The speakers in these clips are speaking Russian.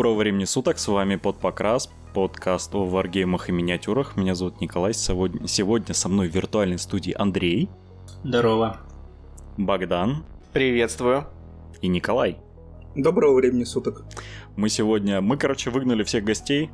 Доброго времени суток, с вами Подпокрас, подкаст о варгеймах и миниатюрах. Меня зовут Николай, сегодня, сегодня со мной в виртуальной студии Андрей. Здорово. Богдан. Приветствую. И Николай. Доброго времени суток. Мы сегодня, мы, короче, выгнали всех гостей,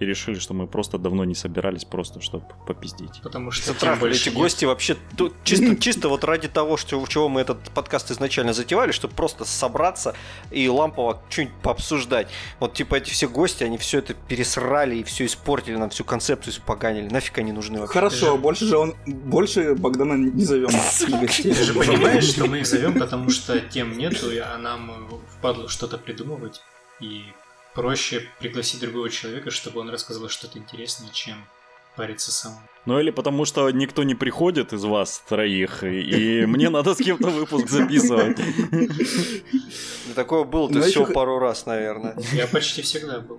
и решили, что мы просто давно не собирались, просто чтобы попиздить. Потому что Затрахали эти гости вообще чисто, чисто вот ради того, что, чего мы этот подкаст изначально затевали, чтобы просто собраться и лампово что-нибудь пообсуждать. Вот типа эти все гости, они все это пересрали и все испортили, нам всю концепцию испоганили. Нафиг они нужны вообще? Хорошо, больше же он, больше Богдана не зовем Ты же понимаешь, что мы их зовем, потому что тем нету, а нам впадло что-то придумывать. И проще пригласить другого человека, чтобы он рассказал что-то интересное, чем париться сам. Ну или потому что никто не приходит из вас троих, и мне надо с кем-то выпуск записывать. Такое было-то ну, всего пару раз, наверное. Я почти всегда был.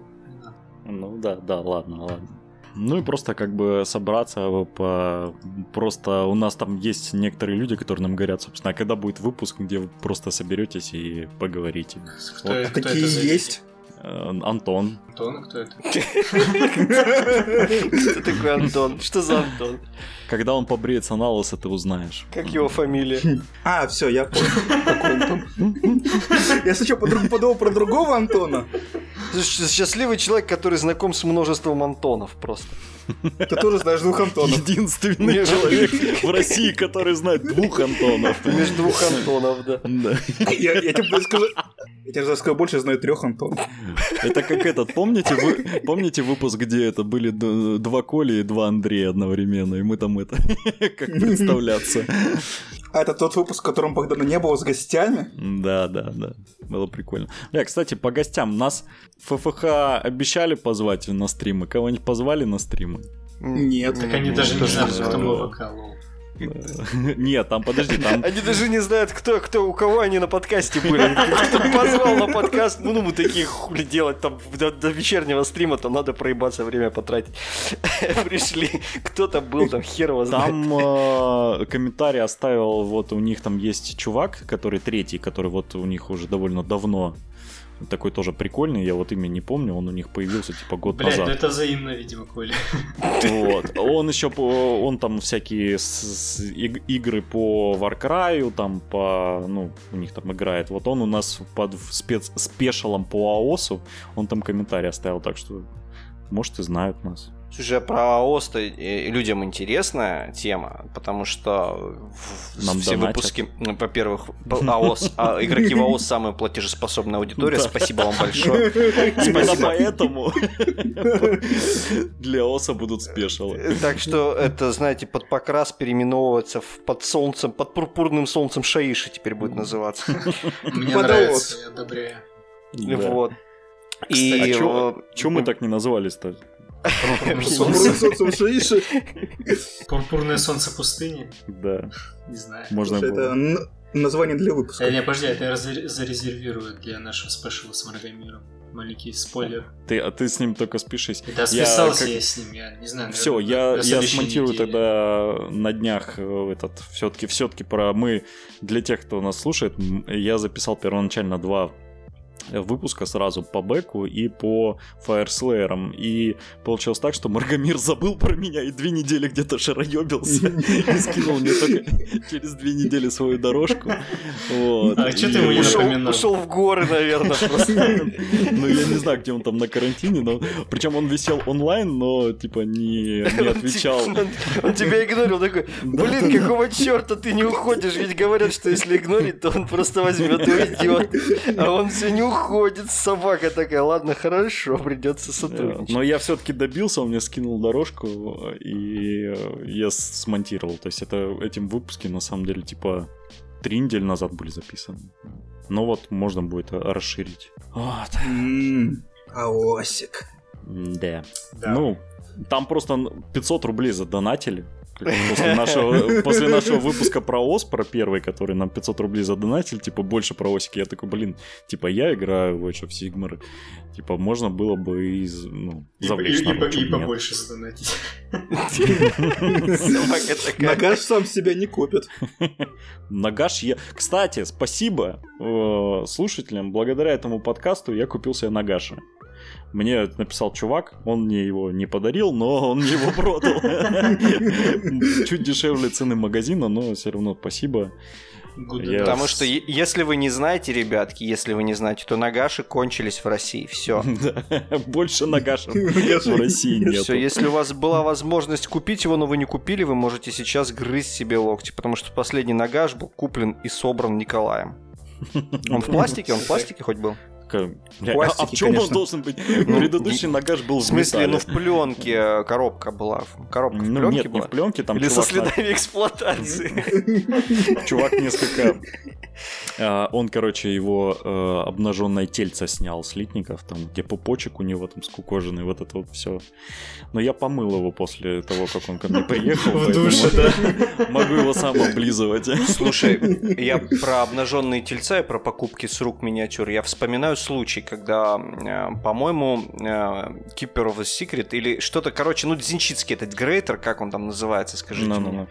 Ну да, да, ладно, ладно. Ну и просто как бы собраться по... Просто у нас там есть некоторые люди, которые нам говорят, собственно, а когда будет выпуск, где вы просто соберетесь и поговорите. Кто, вот. кто Такие это есть? Э, Антон. Антон, кто это? Кто такой Антон? Что за Антон? Когда он побреется на лысо, ты узнаешь. Как его фамилия? А, все, я понял. Я сначала подумал про другого Антона. Счастливый человек, который знаком с множеством Антонов просто. Ты тоже знаешь двух Антонов. Единственный человек в России, который знает двух Антонов. Между двух Антонов, да. Я, я тебе скажу, я тебе скажу больше, я знаю трех Антонов. Это как этот, помните, вы, помните выпуск, где это были два Коли и два Андрея одновременно, и мы там это, как представляться. А это тот выпуск, в котором Богдана не было с гостями? Да, да, да. Было прикольно. Бля, кстати, по гостям. Нас ФФХ обещали позвать на стримы. Кого-нибудь позвали на стримы? Нет. Так они даже не знают, кто был вокал. Нет, там подожди, там... Они даже не знают, кто, кто, у кого они на подкасте были. Кто позвал на подкаст, ну, мы такие хули делать, там до, до вечернего стрима, то надо проебаться, время потратить. Пришли, кто-то был, там хер его знает. Там э, комментарий оставил, вот у них там есть чувак, который третий, который вот у них уже довольно давно такой тоже прикольный, я вот имя не помню, он у них появился типа год Блядь, назад. ну это взаимно, видимо, Коля. Вот. Он еще, он там всякие игры по Warcry, там по, ну, у них там играет. Вот он у нас под спец, спешалом по АОСу, он там комментарий оставил, так что, может, и знают нас. Слушай, а про АОС людям интересная тема, потому что Нам все донатят. выпуски, ну, во-первых, АОС, а игроки в АОС самая платежеспособная аудитория. Да. Спасибо вам большое. Именно поэтому для АОСа будут спешалы. Так что это, знаете, под покрас переименовывается в под солнцем, под пурпурным солнцем Шаиши теперь будет называться. Мне нравится, я одобряю. Вот. И а чё мы так не назвались-то? Пурпурное солнце Шаиши. Пурпурное солнце пустыни? Да. Не знаю. Можно Это название для выпуска. Не, подожди, это я зарезервирую для нашего спешила с Маргомиром. Маленький спойлер. Ты, а ты с ним только спишись. Да, списался я, как... я с ним, я не знаю. Все, я, я смонтирую неделе. тогда на днях э, этот все-таки все-таки про мы для тех, кто нас слушает, я записал первоначально два выпуска сразу по Беку и по Фаерслеерам. И получилось так, что Маргомир забыл про меня и две недели где-то шароебился и скинул мне только через две недели свою дорожку. А что ты ему не напоминал? Ушел в горы, наверное, Ну, я не знаю, где он там на карантине, но... Причем он висел онлайн, но, типа, не, не отвечал. Он тебя игнорил, такой, блин, какого черта ты не уходишь? Ведь говорят, что если игнорить, то он просто возьмет и уйдет. А он все не уходит, собака такая, ладно, хорошо, придется сотрудничать. Но я все-таки добился, он мне скинул дорожку, и э, я смонтировал. То есть это этим выпуске, на самом деле, типа, три недели назад были записаны. Но вот можно будет расширить. Вот. Аосик. Да. да. Ну, там просто 500 рублей задонатили. После нашего, после нашего выпуска про ОС, про первый, который нам 500 рублей задонатили, типа, больше про ОСики, я такой, блин, типа, я играю в Age of Sigmar, типа, можно было бы и, ну, И, завлечь и- и народ, и бы нет. побольше задонатить. Нагаш сам себя не купит. Нагаш я... Кстати, спасибо э, слушателям. Благодаря этому подкасту я купил себе Нагаши. Мне написал чувак, он мне его не подарил, но он мне его продал. Чуть дешевле цены магазина, но все равно спасибо. Enough. Потому что если вы не знаете, ребятки, если вы не знаете, то нагаши кончились в России. Все. Больше Нагашев в России нет. Все, если у вас была возможность купить его, но вы не купили, вы можете сейчас грызть себе локти, потому что последний нагаш был куплен и собран Николаем. Он в пластике? Он в пластике хоть был? Бля, а- А в пластике, чем он конечно. должен быть? Предыдущий Нагаш был В в смысле, ну металле. в пленке коробка была. Коробка в Ну пленке нет, не была? в пленке, там Или со чувак на- следами эксплуатации. Чувак несколько... э, Он, короче, его э, обнаженное тельце снял с литников, там, где пупочек у него там скукоженный, вот это вот все. Но я помыл его после того, как он ко мне приехал, В душе, да. могу его сам облизывать. Слушай, я про обнаженные тельца и про покупки с рук миниатюр. Я вспоминаю случай, когда, э, по-моему, э, Keeper of the Secret или что-то, короче, ну, Дзинчицкий этот грейтер, как он там называется, скажите мне. Ну-ну-ну.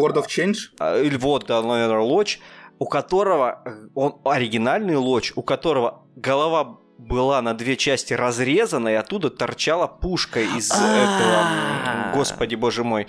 World of Change? А, Или вот, да, наверное, лоч, у которого, э, он оригинальный лоч, у которого голова была на две части разрезана, и оттуда торчала пушка из этого, м, господи боже мой,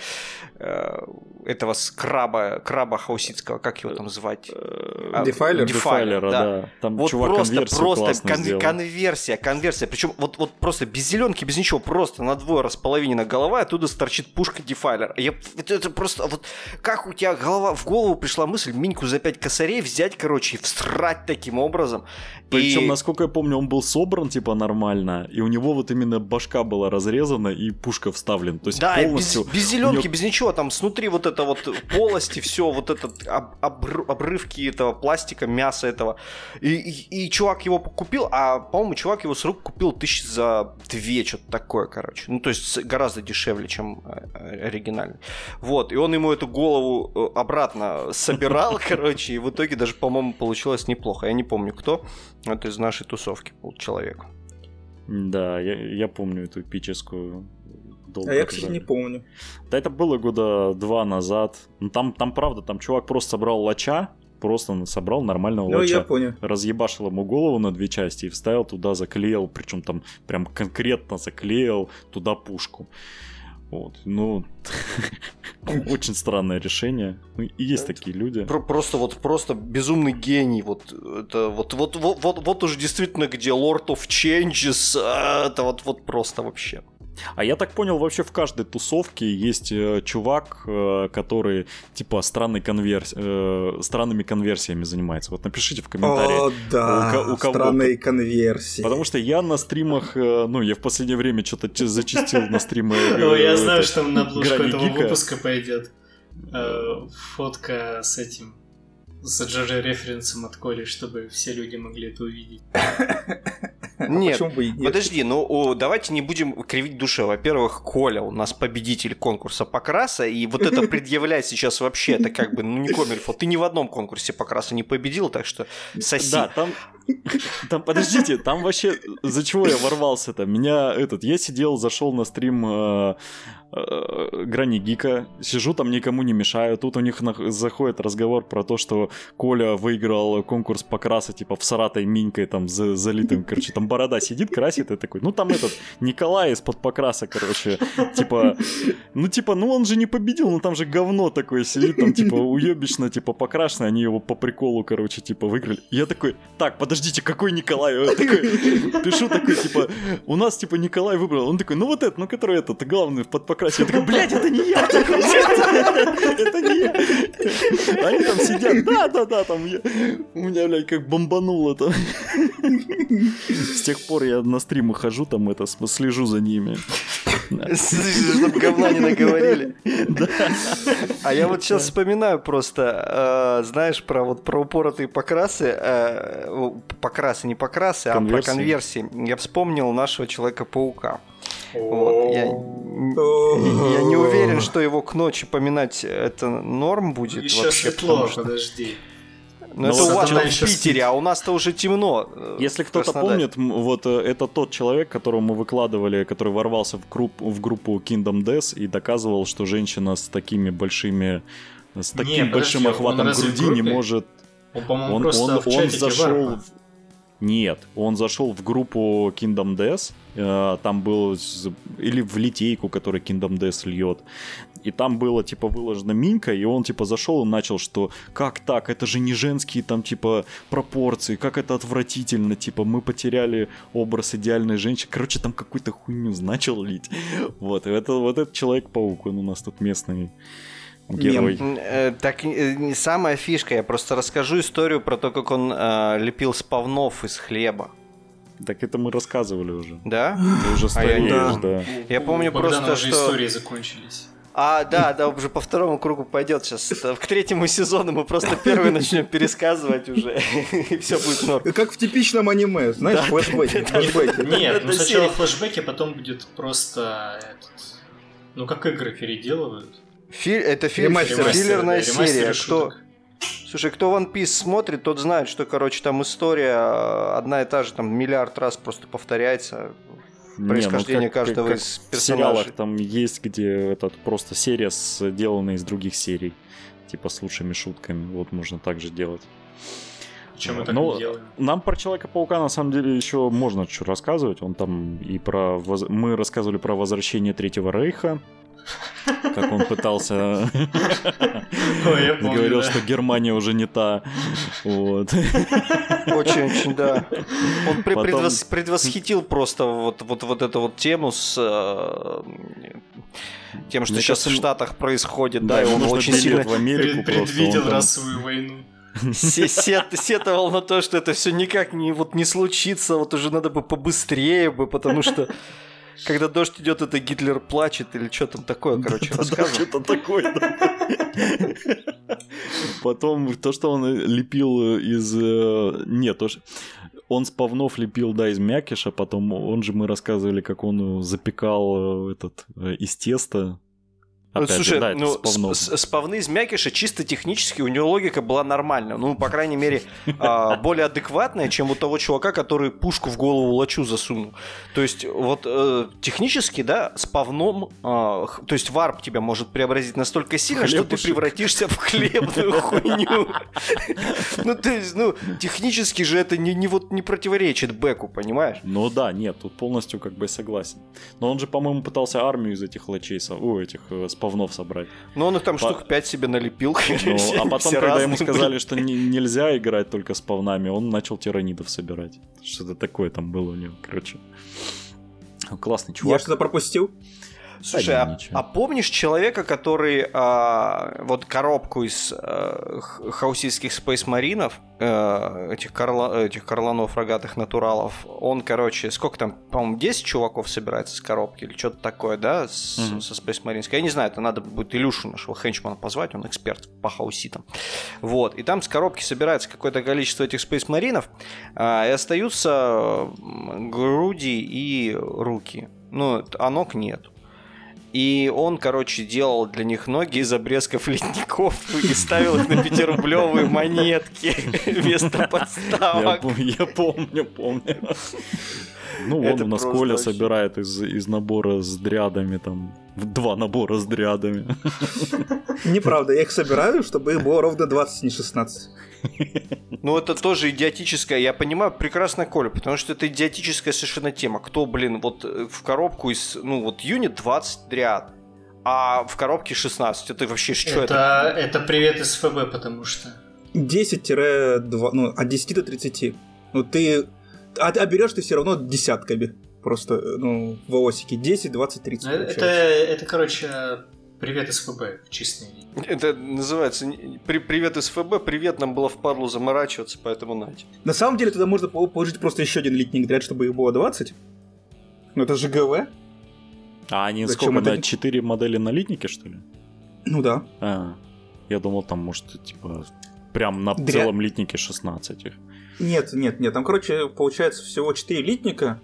этого скраба, краба хауситского, как его там звать? А, Дефайлер? Дефайлера, да. Там Вот чувак просто, конверсию просто кон- сделал. конверсия, конверсия. Причем вот, вот просто без зеленки, без ничего, просто на двое располовинена голова, и оттуда торчит пушка дефайлер. Я, это, это просто вот как у тебя голова, в голову пришла мысль Миньку за пять косарей взять, короче, и всрать таким образом. Причем, и... насколько я помню, он был собран типа нормально, и у него вот именно башка была разрезана и пушка вставлена. То есть Да, полностью... без, без зеленки, него- без ничего, там снутри вот это вот полости, все, вот этот об- обры- обрывки этого пластика, мяса этого. И, и- и чувак его купил, а, по-моему, чувак его с рук купил тысяч за две, что-то такое, короче. Ну, то есть гораздо дешевле, чем э, оригинальный. Вот, и он ему эту голову э, обратно собирал, короче, и в итоге даже, по-моему, получилось неплохо. Я не помню, кто. Это из нашей тусовки был человек. Да, я, я помню эту эпическую долго А я, кстати, не помню. Да это было года два назад. Ну, там, там правда, там чувак просто собрал лача, просто собрал нормального Ну, лача. я понял. разъебашил ему голову на две части и вставил туда, заклеил, причем там прям конкретно заклеил туда пушку. Вот, ну, очень странное решение. Ну, и есть такие люди. Про- просто вот просто безумный гений. Вот это вот вот вот вот, вот уж действительно где Lord of Changes. а, Это вот вот просто вообще. А я так понял, вообще в каждой тусовке есть э, чувак, э, который типа странной конверс... э, странными конверсиями занимается. Вот напишите в комментариях. О, да, У у кого- странные конверсии. Потому что я на стримах, э, ну, я в последнее время что-то зачистил на стримы. э, Ой, я знаю, что на обложку этого выпуска пойдет э, фотка с этим с GG референсом от Коли, чтобы все люди могли это увидеть. Нет. Почему бы и нет? Подожди, ну о, давайте не будем кривить душе. Во-первых, Коля у нас победитель конкурса покраса, и вот это предъявлять сейчас вообще, это как бы, ну не Комильфо, ты ни в одном конкурсе покраса не победил, так что соси. Да, там, там, подождите, там вообще, за чего я ворвался-то? Меня этот, я сидел, зашел на стрим э, э, Грани Гика, сижу там, никому не мешаю, тут у них на- заходит разговор про то, что Коля выиграл конкурс покраса, типа, в Саратой Минькой, там, за- залитым, короче, там борода сидит, красит, и такой, ну, там этот, Николай из-под покраса, короче, типа, ну, типа, ну, он же не победил, ну, там же говно такое сидит, там, типа, уебищно, типа, покрашено, они его по приколу, короче, типа, выиграли. Я такой, так, подождите, какой Николай? Я такой, пишу такой, типа, у нас, типа, Николай выбрал. Он такой, ну, вот это, ну, который этот, главный под покрасе. Я такой, блядь, это не я! Такой, «Нет, Это не я! Они там сидят, да-да-да, там, я- у меня, блядь, как бомбануло там. С тех пор я на стримы хожу, там, это, слежу за ними. Чтобы говна не наговорили. А я вот сейчас вспоминаю просто, э, знаешь, про вот про упоротые покрасы, э, покрасы, не покрасы, а про конверсии. Я вспомнил нашего Человека-паука. Вот, я, я не уверен, что его к ночи поминать это норм будет Еще вообще. светло, что- подожди. Ну, Ну, это у вас там в Питере, а у нас-то уже темно. э, Если кто-то помнит, вот э, это тот человек, которого мы выкладывали, который ворвался в, групп, в группу Kingdom Death и доказывал, что женщина с такими большими, с Не, таким подожди, большим он охватом груди не может. Он, по-моему, Он, просто он, в он зашел. В- Нет, он зашел в группу Kingdom Death, э, там был с- или в литейку, который Kingdom Death льет. И там было, типа, выложена минька, и он, типа, зашел и начал, что как так, это же не женские, там, типа, пропорции, как это отвратительно, типа, мы потеряли образ идеальной женщины. Короче, там какую-то хуйню начал лить. Вот, это, вот этот Человек-паук, он у нас тут местный герой. М, э, Так э, не самая фишка, я просто расскажу историю про то, как он э, лепил спавнов из хлеба. Так это мы рассказывали уже. Да? Ты уже А я не- стареешь, да. Я помню У Богдана просто, уже что- истории закончились. А, да, да, уже по второму кругу пойдет сейчас. К третьему сезону мы просто первый начнем пересказывать уже, и все будет норм. Как в типичном аниме, знаешь, Да, флешбеки. да, да. Нет, ну сначала флешбеки, потом будет просто. Ну, как игры переделывают. Фи- Это фи- Ремастер. филлерная Ремастер, серия. ремастеры Кто... Слушай, кто One Piece смотрит, тот знает, что, короче, там история э, одна и та же, там миллиард раз просто повторяется. Не, происхождение ну как- каждого как из В сериалах персонажей. там есть, где этот просто серия, сделанная из других серий. Типа с лучшими шутками. Вот можно так же делать. Чем мы так Ну, не делаем? Нам про Человека-паука на самом деле еще можно что рассказывать. Он там и про... Мы рассказывали про возвращение Третьего Рейха. Как он пытался... Помню, Говорил, что Германия уже не та. Вот. Очень-очень, да. Он предвосхитил просто вот, вот, вот эту вот тему с э, тем, что сейчас в Штатах происходит, да, и он очень сильно в Америку. Предвидел расовую войну. се- сет- сетовал на то, что это все никак не, вот, не случится, вот уже надо бы побыстрее бы, потому что когда дождь идет, это Гитлер плачет или что там такое, короче, Да, что-то такое. да. Потом то, что он лепил из... э, Нет, то, что- он с павнов лепил, да, из мякиша, потом он же мы рассказывали, как он запекал э, этот э, из теста. Ну, Опять же, слушай, да, это ну, спавны из мякиша чисто технически у него логика была нормальная. Ну, по крайней мере, а, более адекватная, чем у того чувака, который пушку в голову лачу засунул. То есть, вот э, технически, да, с павном, а, то есть варп тебя может преобразить настолько сильно, что ты превратишься в хлебную хуйню. Ну, то есть, ну, технически же это не вот не противоречит Беку, понимаешь? Ну да, нет, тут полностью как бы согласен. Но он же, по-моему, пытался армию из этих лачей, у этих э, спавнов собрать. Ну, он их там По- штук 5 себе налепил. Ну, а потом, когда разные ему сказали, что не- нельзя играть только с павнами, он начал тиранидов собирать. Что-то такое там было у него, короче. Классный Я чувак. что-то пропустил? Слушай, а, а помнишь человека, который а, вот коробку из а, х- хауситских спейсмаринов, э, этих, карла, этих карланов рогатых натуралов, он, короче, сколько там, по-моему, 10 чуваков собирается с коробки или что-то такое, да, с- Мгм. со спейсмаринской. Я не знаю, это надо будет Илюшу нашего хенчмана позвать, он эксперт по хауситам. Вот, и там с коробки собирается какое-то количество этих спейсмаринов, а, и остаются груди и руки. Ну, а ног нет. И он, короче, делал для них ноги из обрезков ледников и ставил их на пятирублевые монетки вместо подставок. я помню, помню. Ну, вон у нас Коля собирает из, из набора с дрядами, там, два набора с дрядами. Неправда, я их собираю, чтобы их было ровно 20, не 16. Ну, это тоже идиотическая. Я понимаю прекрасно Коля, потому что это идиотическая совершенно тема. Кто, блин, вот э, в коробку из, ну, вот юнит 20 дряд, а в коробке 16. Это вообще что это? Это, это привет из ФБ, потому что... 10-2, ну, от 10 до 30. Ну, ты... А, а берешь ты все равно десятками. Просто, э, ну, в волосике 10, 20, 30 Ну, Это, получается. это, короче, привет из ФБ в чистый. Это называется при- привет из ФБ, привет, нам было впадлу заморачиваться, поэтому нате. На самом деле туда можно пол- положить просто еще один литник дряд, чтобы их было 20. Ну, это же ГВ. А они Зачем сколько, это? на 4 модели налитники, что ли? Ну да. А, я думал, там, может, типа, прям на Дря- целом литнике 16 их. Нет, нет, нет. Там, короче, получается всего 4 литника.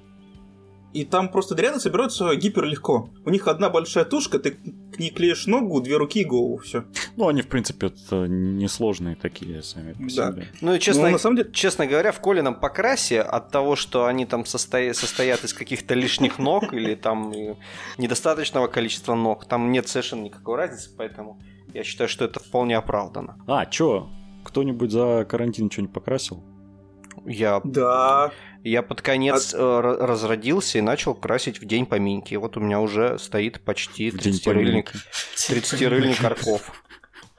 И там просто дряны собираются гиперлегко. У них одна большая тушка, ты к ней клеишь ногу, две руки и голову, все. Ну, они, в принципе, это несложные такие сами по Да. себе. Ну и честно, Ну, на самом деле, честно говоря, в Колином покрасе от того, что они там состоя- состоят из каких-то лишних ног или там недостаточного количества ног, там нет совершенно никакой разницы, поэтому я считаю, что это вполне оправдано. А, чё? Кто-нибудь за карантин что-нибудь покрасил? Я, да. Я под конец э, ра- разродился и начал красить в день поминки. Вот у меня уже стоит почти В день 30-рыльник, поминки. 30-рыльник арков.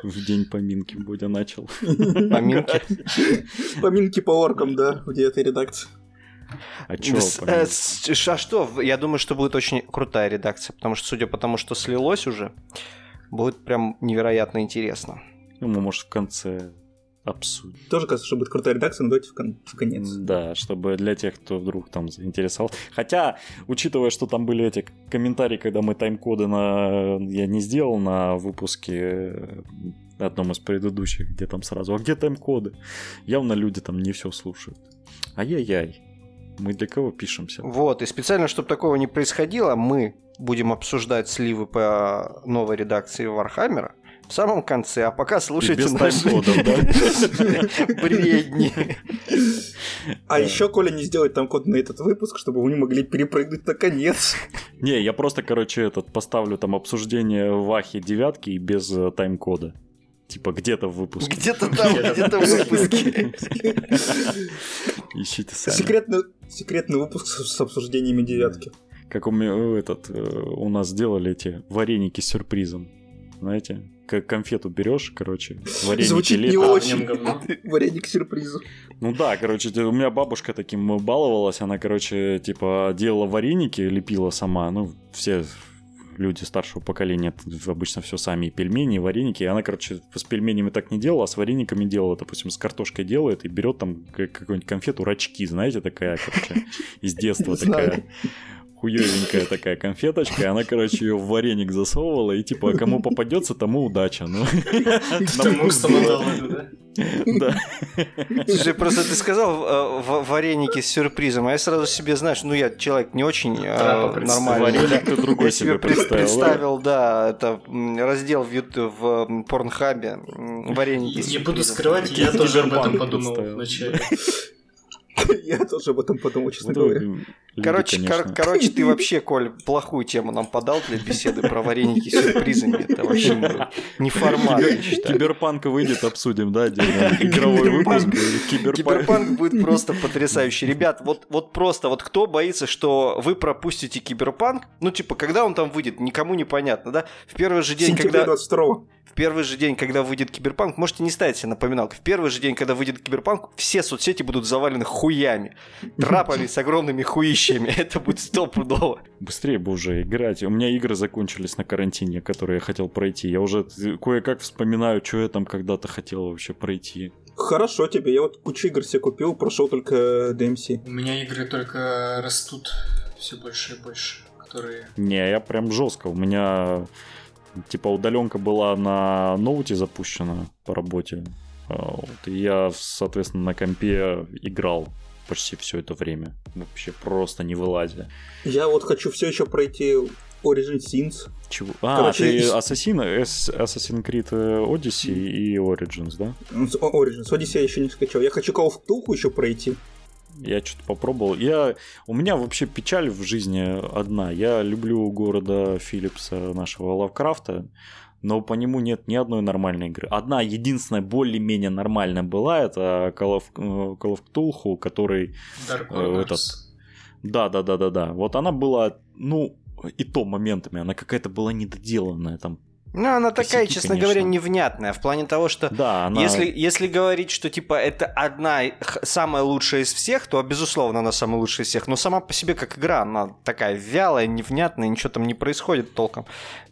В день поминки Бодя начал. Поминки. Поминки по оркам, да, в девятой редакции. А чё э, А что? Я думаю, что будет очень крутая редакция, потому что, судя по тому, что слилось уже, будет прям невероятно интересно. Ну, мы, может, в конце обсудим. Тоже кажется, что будет крутая редакция, но давайте в, кон- в конец. Да, чтобы для тех, кто вдруг там заинтересовал. Хотя, учитывая, что там были эти комментарии, когда мы тайм-коды на... я не сделал на выпуске э, одном из предыдущих, где там сразу, а где тайм-коды? Явно люди там не все слушают. Ай-яй-яй. Мы для кого пишемся? Вот, и специально, чтобы такого не происходило, мы будем обсуждать сливы по новой редакции Вархаммера в самом конце, а пока слушайте наши бредни. А еще Коля не сделает там код на этот выпуск, чтобы вы не могли перепрыгнуть на конец. Не, я просто, короче, этот поставлю там обсуждение Вахи девятки и без э, тайм-кода. Типа где-то в выпуске. Где-то там, где-то в выпуске. Ищите сами. Секретный, секретный выпуск с, обсуждениями девятки. Как у меня э, этот, э, у нас делали эти вареники с сюрпризом. Знаете? Как конфету берешь, короче, вареники Звучит не. А, в очень. Вареник сюрпризу. Ну да, короче, у меня бабушка таким баловалась, она, короче, типа делала вареники, лепила сама, ну, все люди старшего поколения обычно все сами, и пельмени, и вареники, и она, короче, с пельменями так не делала, а с варениками делала, допустим, с картошкой делает и берет там какую-нибудь конфету рачки, знаете, такая, короче, из детства такая хуевенькая такая конфеточка, и она, короче, ее в вареник засовывала, и типа, кому попадется, тому удача. Ну, Тому да? Да. Слушай, просто ты сказал э, в- вареники с сюрпризом, а я сразу себе, знаешь, ну я человек не очень э, нормальный. Вареник ты другой Я себе себе пред- представил. да? представил, да, это раздел в, Порнхабе вареники с Не буду скрывать, я тоже об этом подумал вначале. Я тоже об этом подумал, честно говоря. Короче, короче, ты вообще, Коль, плохую тему нам подал для беседы про вареники с сюрпризами. Это вообще не, формат, я считаю. Киберпанк выйдет, обсудим, да. Игровой выпуск. Киберпанк. Будет просто потрясающий. Ребят, вот, вот просто, вот кто боится, что вы пропустите киберпанк, ну, типа, когда он там выйдет, никому не понятно, да? В первый же день, когда... 22 В первый же день, когда выйдет Киберпанк, можете не ставить себе напоминалку. В первый же день, когда выйдет Киберпанк, все соцсети будут завалены хуями. Трапами с огромными хуищами. Это будет стопудово. Быстрее бы уже играть. У меня игры закончились на карантине, которые я хотел пройти. Я уже кое-как вспоминаю, что я там когда-то хотел вообще пройти. Хорошо тебе, я вот кучу игр себе купил, прошел только DMC. У меня игры только растут все больше и больше, которые... Не, я прям жестко. У меня типа удаленка была на ноуте запущена по работе. А, вот, и я, соответственно, на компе играл почти все это время. Вообще просто не вылазя. Я вот хочу все еще пройти Origin Sins. Чего? А, Короче, ты из- Assassin, Эс- Assassin's Creed э, Odyssey и Origins, да? Origins, Odyssey я еще не скачал. Я хочу Call of Cthulhu еще пройти. Я что-то попробовал. Я... У меня вообще печаль в жизни одна. Я люблю города Филлипса, нашего Лавкрафта, но по нему нет ни одной нормальной игры. Одна единственная более-менее нормальная была, это Call of, э, Call of Cthulhu, который... Dark Э, этот. Да-да-да-да-да. Вот она была, ну, и то моментами, она какая-то была недоделанная там. Ну, она такая, честно конечно. говоря, невнятная. В плане того, что Да, она... Если, если говорить, что типа это одна самая лучшая из всех, то безусловно она самая лучшая из всех. Но сама по себе как игра, она такая вялая, невнятная, ничего там не происходит толком.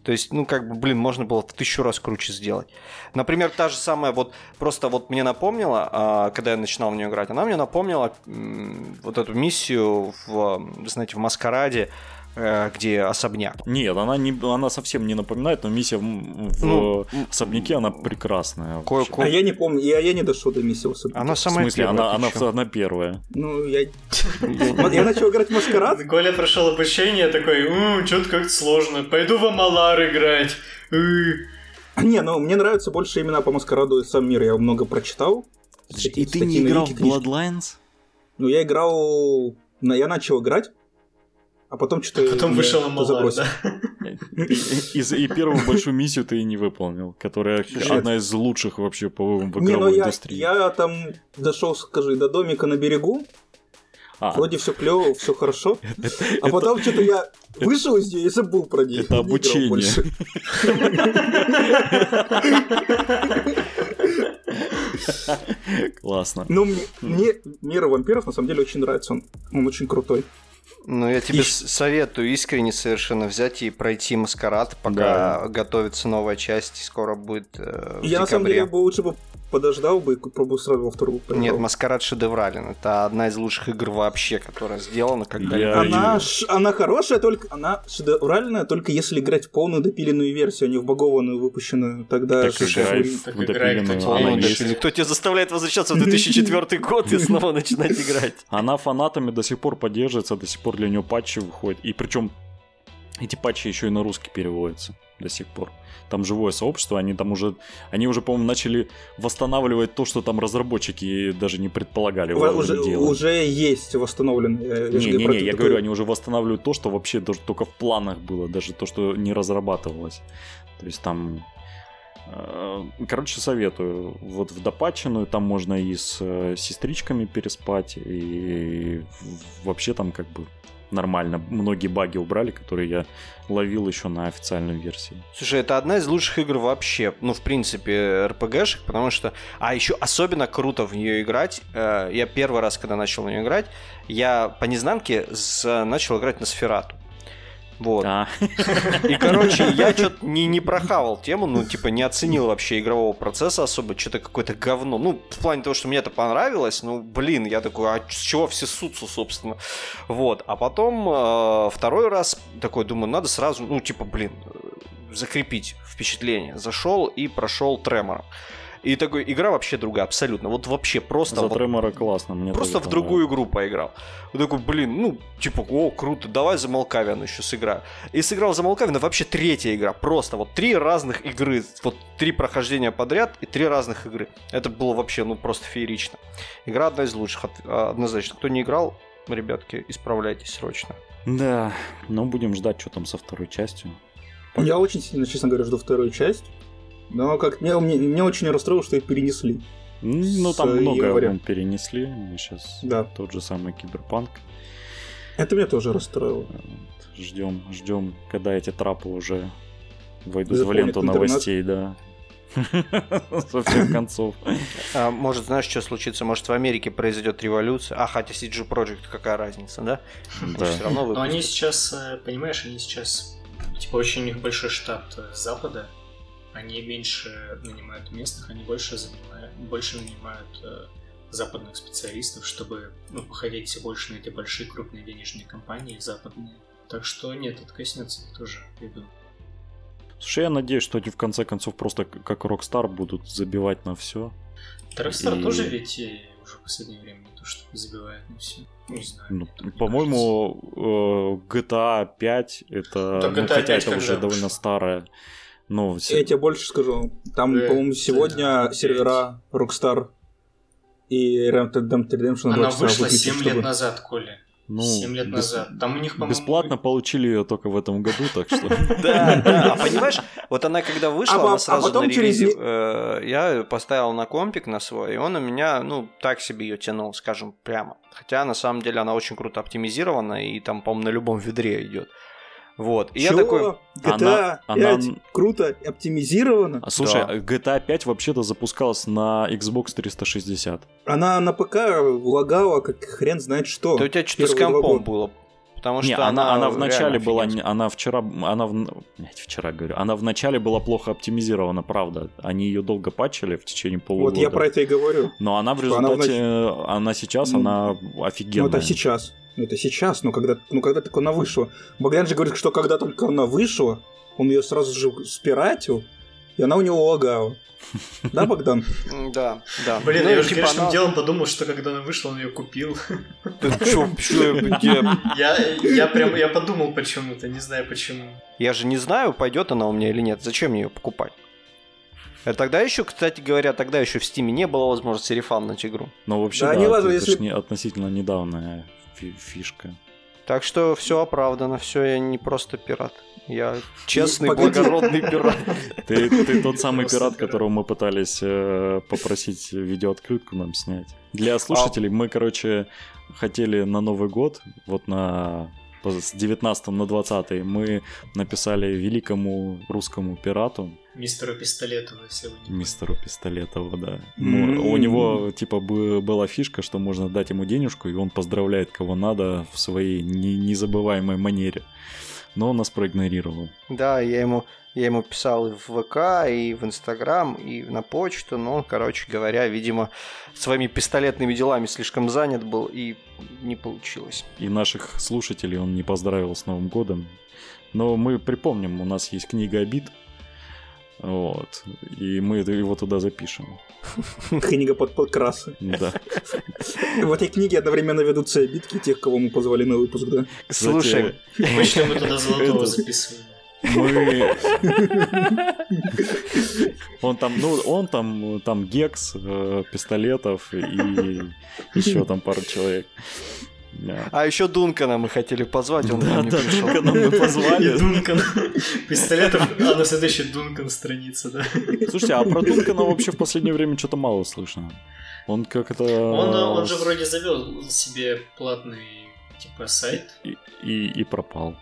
То есть, ну как бы, блин, можно было в тысячу раз круче сделать. Например, та же самая вот просто вот мне напомнила, а, когда я начинал в нее играть, она мне напомнила вот эту миссию в, знаете, в Маскараде где особняк. Нет, она, не, она совсем не напоминает, но миссия в, в Ну, особняке, она прекрасная. Вообще. кое- А я не помню, я, я не дошел до миссии особняка. Она В самая смысле, первая, она, ты она, она первая. Ну, я... Я начал играть в Маскарад. Коля прошел обучение такой, что-то как-то сложно, пойду в Амалар играть. Ы». Не, ну, мне нравится больше именно по Маскараду и сам мир. Я много прочитал. Статьи- статьи на Вики, книжки. Bloodlines? Ну, я играл... Я начал играть, а потом что-то... Потом меня вышел Амалар, да? И, и- и первую большую миссию ты и не выполнил, которая Нет. одна из лучших вообще по в Не, ну игровой я, индустрии. я там дошел, скажи, до домика на берегу, А, вроде все клево, все хорошо, а потом что-то я вышел из нее и забыл про нее. Это не обучение. больше. классно. Ну, мне, мне мир вампиров на самом деле очень нравится, он, он очень крутой. Ну, я тебе И- советую искренне совершенно взять и пройти маскарад, пока готовится новая часть, и скоро будет э, в я на самом декабре. деле бы лучше бы подождал бы и пробовал сразу во вторую поиграл. Нет, маскарад шедеврален. Это одна из лучших игр вообще, которая сделана когда-либо. Я- Она, ш- она хорошая, только она шедевральная, только если играть в полную допиленную версию, а не в багованную выпущенную. Тогда Так же- играй Так в играй, допиленную, кто. Кто тебя заставляет возвращаться в 2004 год и снова начинать играть? Она фанатами до сих пор поддерживается, до сих пор для нее патчи выходят. И причем эти патчи еще и на русский переводятся до сих пор. Там живое сообщество, они там уже, они уже, по-моему, начали восстанавливать то, что там разработчики даже не предполагали уже, делать. уже есть восстановленные. я же Не-не-не, про я такое- говорю, они уже восстанавливают то, что вообще даже только в планах было, даже то, что не разрабатывалось. То есть там... э, Короче, советую. Вот в допатченную там можно и с э, сестричками переспать, и вообще там как бы нормально. Многие баги убрали, которые я ловил еще на официальной версии. Слушай, это одна из лучших игр вообще, ну, в принципе, РПГшек, потому что... А еще особенно круто в нее играть. э, Я первый раз, когда начал в нее играть, я по незнанке начал играть на Сферату. Вот. А, И, короче, я что-то не, не прохавал тему, ну, типа, не оценил вообще игрового процесса особо, что-то какое-то говно. Ну, в плане того, что мне это понравилось, ну, блин, я такой, а с чего все сутся, собственно? Вот. А потом э, второй раз такой, думаю, надо сразу, ну, типа, блин, закрепить впечатление. Зашел и прошел тремором. И такой, игра вообще другая, абсолютно. Вот вообще просто... за вот Тремора классно. Мне Просто в другую игру поиграл. Вот такой, блин, ну, типа, о, круто, давай за Малкавиан еще сыграю. И сыграл за Малкавиана вообще третья игра. Просто вот три разных игры. Вот три прохождения подряд и три разных игры. Это было вообще, ну, просто феерично. Игра одна из лучших, от- однозначно. Кто не играл, ребятки, исправляйтесь срочно. Да, но будем ждать, что там со второй частью. Я очень сильно, честно говоря, жду вторую часть. Но как мне, мне, меня очень расстроило, что их перенесли. Ну, там много января. вон, перенесли. Сейчас Да. тот же самый Киберпанк. Это меня тоже расстроило. Ждем, ждем, когда эти трапы уже войдут в Заполнят ленту интернет. новостей, да. Со всех концов. А, может, знаешь, что случится? Может, в Америке произойдет революция? А, хотя CG Project, какая разница, да? Да. Все равно Но они сейчас, э, понимаешь, они сейчас, типа, очень у них большой штат э, с Запада, они меньше нанимают местных, они больше занимают, больше нанимают э, западных специалистов, чтобы ну, походить все больше на эти большие крупные денежные компании западные. Так что нет, это коснется их тоже, думаю. Слушай, я надеюсь, что они в конце концов просто как Rockstar будут забивать на все. Rockstar И- тоже ведь э, уже в последнее время не то, что забивает на все. Не знаю. Ну, по-моему, э, GTA 5 это, ну, GTA хотя 5 это уже довольно старая. Ну, все- Я тебе больше скажу. Там, Э, по-моему, сегодня да. сервера Rockstar и Red Dead Redemption на Она 2 часа вышла выключили, 7 чтобы- лет назад, Коля. ну, 7 лет назад. Там у них, по-моему... Бесплатно получили ее только в этом году, так что... Да, да, а понимаешь, вот она когда вышла, А по- она а сразу потом на э, я поставил на компик на свой, и он у меня, ну, так себе ее тянул, скажем прямо. Хотя, на самом деле, она очень круто оптимизирована, и там, по-моему, на любом ведре идет. Вот, и я Чё? такой, GTA Она- 5 она- круто оптимизировано. А слушай, Да. GTA 5 вообще-то запускалась на Xbox 360. Она на ПК лагала, как хрен знает что. да у тебя что-то с компом было. Потому Не, что она, она в реально начале была, не- она вчера, она в, блядь, вчера говорю, она в начале была плохо оптимизирована, правда. Они ее долго патчили в течение полугода. Вот я про это и говорю. Но она в Что она результате, э, она, сейчас, Ну, она Ну, офигенная. это сейчас. Ну, это сейчас, но когда, ну, когда только она вышла. Богдан же говорит, что когда только она вышла, он ее сразу же спиратил, и она у него лагала. Да, Богдан? Да, да. Блин, Ну, я уже типа грешным она- делом подумал, что когда она вышла, он ее купил. Чё, чё, где? Я, я прям, я подумал почему-то, не знаю почему. Я же не знаю, пойдет она у меня или нет. Зачем мне ее покупать? А тогда еще, кстати говоря, тогда еще в Стиме не было возможности рефанднуть игру. Но вообще, Да, да, не это, если- ж не относительно недавняя фи- фишка. Так что все оправдано, все, я не просто пират. Я честный, погоди. благородный пират. Ты, ты тот самый пират, которого мы пытались э, попросить видеооткрытку нам снять. Для слушателей мы, короче, хотели на Новый год, вот на с 19 на 20 мы написали великому русскому пирату, Мистеру Пистолетову, если вы не мистеру Пистолетову, да. Мо- У него, типа, бы- была фишка, что можно дать ему денежку, и он поздравляет кого надо в своей не- незабываемой манере. Но он нас проигнорировал. Да, я ему, я ему писал и в ВК, и в Инстаграм, и на почту, но он, короче говоря, видимо, своими пистолетными делами слишком занят был, и не получилось. И наших слушателей он не поздравил с Новым годом. Но мы припомним, у нас есть книга обид. Вот. И мы его туда запишем. Книга под подкрасы. Да. В этой книге одновременно ведутся обидки тех, кого мы позвали на выпуск, да? Слушай, Обычно мы туда золотого записываем. Мы... Он там, ну, он там, там Гекс, э, Пистолетов и еще там пару человек. Да. А еще Дункана мы хотели позвать, он Да, нам не да, пришел. Дункана мы позвали. Дункан. Пистолетов, а на следующей Дункан страница, да. Слушайте, а про Дункана вообще в последнее время что-то мало слышно. Он как это... Он, он же вроде завел себе платный типа сайт. И, и, и пропал.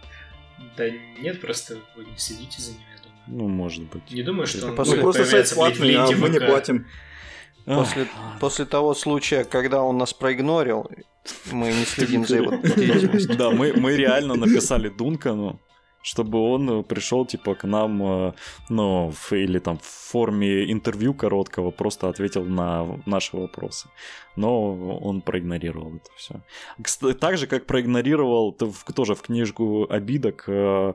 Да нет, просто вы не следите за ним, я думаю. Ну, может быть. Не думаю, что он Ну, просто сайт платный, а мы не платим. После, после того случая, когда он нас проигнорил, мы не следим за его деятельностью. Да, мы, мы реально написали Дункану, чтобы он пришел типа к нам, э, ну, в- или там в форме интервью короткого, просто ответил на наши вопросы. Но он проигнорировал это все. Так же, как проигнорировал тоже в книжку обидок э,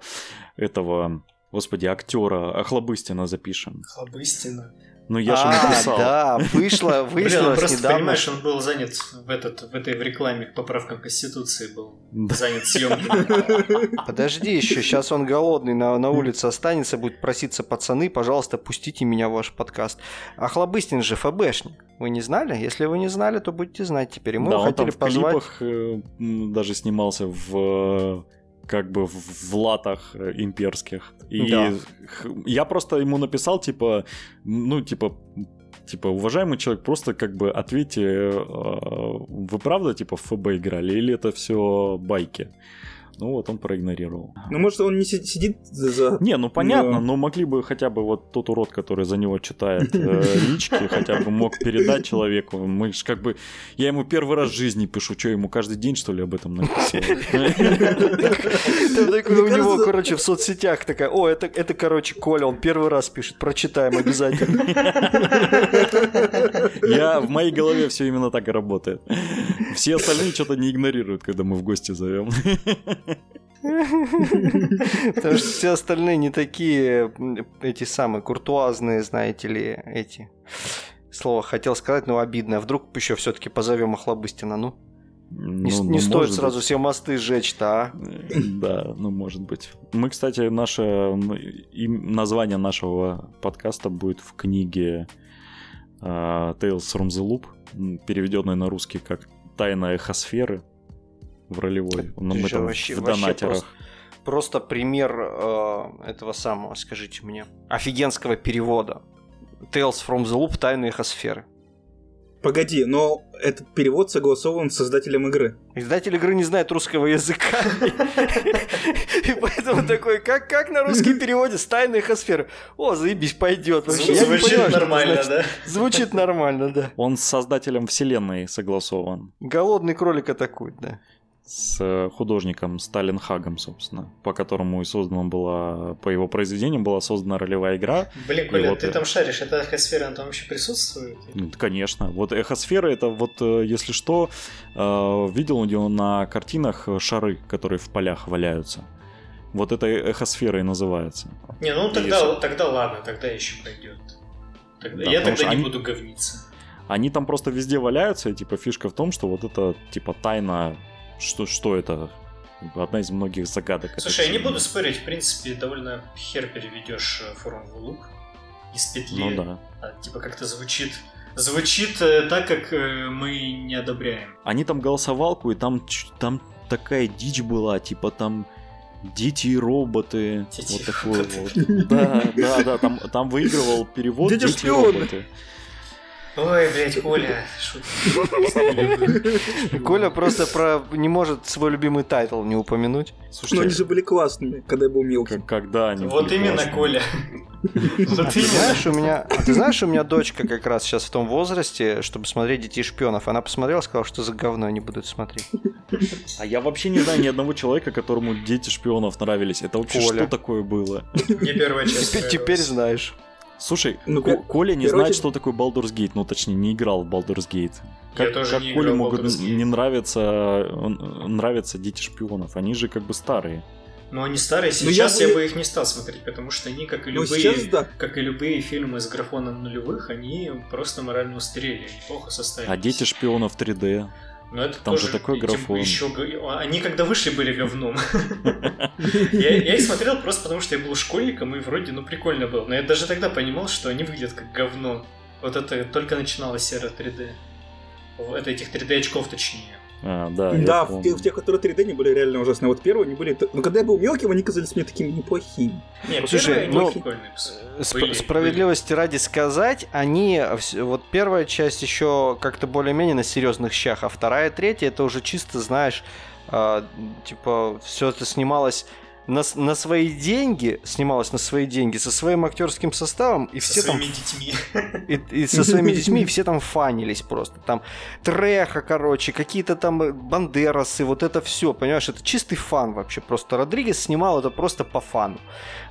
этого, господи, актера Охлобыстина запишем. Хлобыстина. Ну, я же а, написал. да, вышло, Блин, вышло просто, недавно. понимаешь, он был занят в, этот, в этой в рекламе к поправкам Конституции был Да. занят съемкой. Подожди еще, сейчас он голодный на, на улице останется, будет проситься, пацаны, пожалуйста, пустите меня в ваш подкаст. А Хлобыстин же ФБшник. Вы не знали? Если вы не знали, то будете знать теперь. И мы да, его он там хотели в позвать. клипах э, даже снимался в э, как бы в, латах э, имперских. И Да. я просто ему написал, типа, ну, типа, типа, уважаемый человек, просто как бы ответьте, э, вы правда, типа, в ФБ играли, или это все байки? Ну вот он проигнорировал. Ну, может, он не си- сидит за... Не, ну понятно, но могли бы хотя бы вот тот урод, который за него читает э, лички, хотя бы мог передать человеку. Мы ж как бы... Я ему первый раз в жизни пишу, что ему каждый день, что ли, об этом такой у него, короче, в соцсетях такая, о, это, это, короче, Коля, он первый раз пишет, прочитаем обязательно. Я в моей голове все именно так и работает. Все остальные что-то не игнорируют, когда мы в гости зовем. Потому что все остальные не такие, эти самые, куртуазные, знаете ли, эти... Слово хотел сказать, но обидно. Вдруг еще все-таки позовем Охлобыстина, ну? Не, Ну, не ну, стоит сразу быть. все мосты сжечь-то, а? Да, ну может быть. Мы, кстати, наше название нашего подкаста будет в книге а, Tales from the Loop, переведенной на русский как Тайна эхосферы в ролевой. Ну, мы же там вообще- в вообще донатерах. Просто пример э, этого самого, скажите мне, офигенского перевода. Tales from the Loop Тайны Эхосферы. Погоди, но этот перевод согласован с создателем игры. Издатель игры не знает русского языка. И поэтому такой, как, как на русский переводе с тайной эхосферы? О, заебись, пойдет. Звучит это нормально, да? Звучит нормально, да. Он с создателем вселенной согласован. Голодный кролик атакует, да. С художником Сталин Хагом, собственно, по которому и создана была, по его произведениям была создана ролевая игра. Блин, Коля, вот ты это- там шаришь, эта эхосфера, она там вообще присутствует? Ну, Конечно. Вот эхосфера это вот, э, если что, э, видел у него на картинах шары, которые в полях валяются. Вот это эхосфера и называется. Не, ну тогда, всё. тога ладно, тогда еще пойдет. Тогда, Да, я тогда не они- буду говниться. Они там просто везде валяются, и типа фишка в том, что вот это типа тайна, что, что это? Одна из многих загадок. Слушай, я не буду спорить, в принципе, довольно хер переведешь э, формулу лук из петли. Ну да. А, типа как-то звучит звучит э, так, как э, мы не одобряем. Они там голосовалку, и там, ч- там такая дичь была, типа там дети и роботы. Дети вот такое роботы. вот. Да, да, да, там, там выигрывал перевод Дети дети, и шпионы. роботы. Ой, блядь, Коля. Коля просто про не может свой любимый title не упомянуть. Но они же были классными, когда я был мелкий. к- когда они Вот именно. Коля. Ты знаешь, у меня, ты знаешь, у меня дочка как раз сейчас в том возрасте, чтобы смотреть детей шпионов. Она посмотрела, сказала, что за говно они будут смотреть. А я вообще не знаю ни одного человека, которому дети шпионов нравились. Это вообще Коля. что такое было? Мне первая часть Теперь, знаешь. Слушай, Ну, Ко- Коля не знает, что такое Baldur's Gate, ну точнее не играл в Baldur's Gate. Я Как, тоже как не Коле могут не нравиться, нравятся дети шпионов? Они же как бы старые. Но они старые, Ну, сейчас я я бы- их не стал смотреть, потому что они, как и Ну, любые, сейчас да. как и любые фильмы с графоном нулевых, они просто морально устарели, они плохо составились. А дети шпионов 3D. Но это там тоже же такой графон. еще г- Они когда вышли, были говном. Я, их смотрел просто потому, что я был школьником, и вроде, ну, прикольно было. Но я даже тогда понимал, что они выглядят как говно. Вот это только начиналась эра 3D. В- Это этих 3D очков, точнее. А, да, Да, в, те- в тех, которые 3D, они были реально ужасные. Вот первые, они были... Ну, когда я был мелким, они казались мне такими неплохими. Не, Слушай, первые, они ну, прикольные. пс. Сп- Были, справедливости ради сказать, они вот первая часть еще как-то более-менее на серьезных щах, а вторая, третья это уже чисто, знаешь, а, типа все это снималось на, на свои деньги, снималось на свои деньги со своим актерским составом и Со все там своими детьми. и, и со своими детьми, и все там фанились просто. Там Треха, короче, какие-то там э, Бандерасы, вот это все, понимаешь, это чистый фан вообще. Просто Родригес снимал это просто по фану.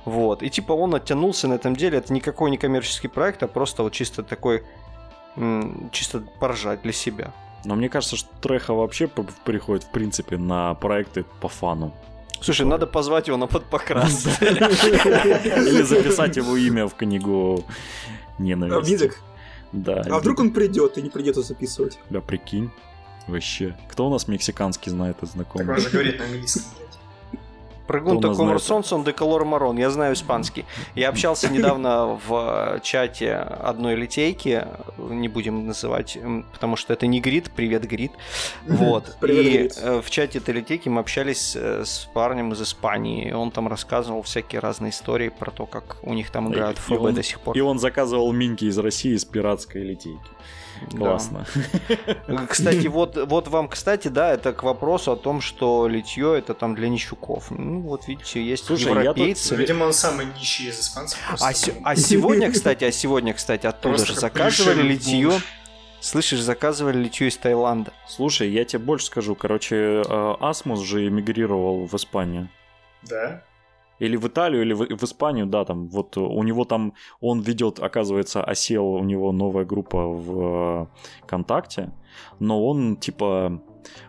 Вот. И типа он оттянулся на этом деле. Это никакой не коммерческий проект, а просто вот чисто такой чисто поржать для себя. Но мне кажется, что Треха вообще приходит, в принципе, на проекты по фану. Слушай, надо позвать его на подпокрас. Или записать его имя в книгу А ненависти. Мидок? Да. А вдруг он придет и не придется записывать? Да, прикинь. Вообще. Кто у нас мексиканский знает из Так он знакомых? же говорит на английском. Прыгун Кто у нас такой знает? сон сон де колор марон. Я знаю испанский. Я общался недавно в чате одной литейки, не будем называть, потому что это не Грит, привет Грит. Вот. Привет, И э, в чате этой литейки мы общались э, с парнем из Испании. и Он там рассказывал всякие разные истории про то, как у них там играют в ФБ он- до сих пор. И он заказывал минки из России из пиратской литейки. Да. Классно. Кстати, вот, вот вам, кстати, да, это к вопросу о том, что литье это там для нищуков. Ну, вот видите, есть Слушай, я тут- европейцы. Видимо, он самый нищий из испанцев. А, се- а сегодня, кстати, а сегодня, кстати, оттуда Просто же заказывали литье. Слышишь, заказывали литье из Таиланда. Слушай, я тебе больше скажу. Короче, э, Асмус же эмигрировал в Испанию. Да? Или в Италию, или в, в Испанию, да, там вот у него там, он ведет, оказывается, осел, у него новая группа в э, ВКонтакте, но он типа,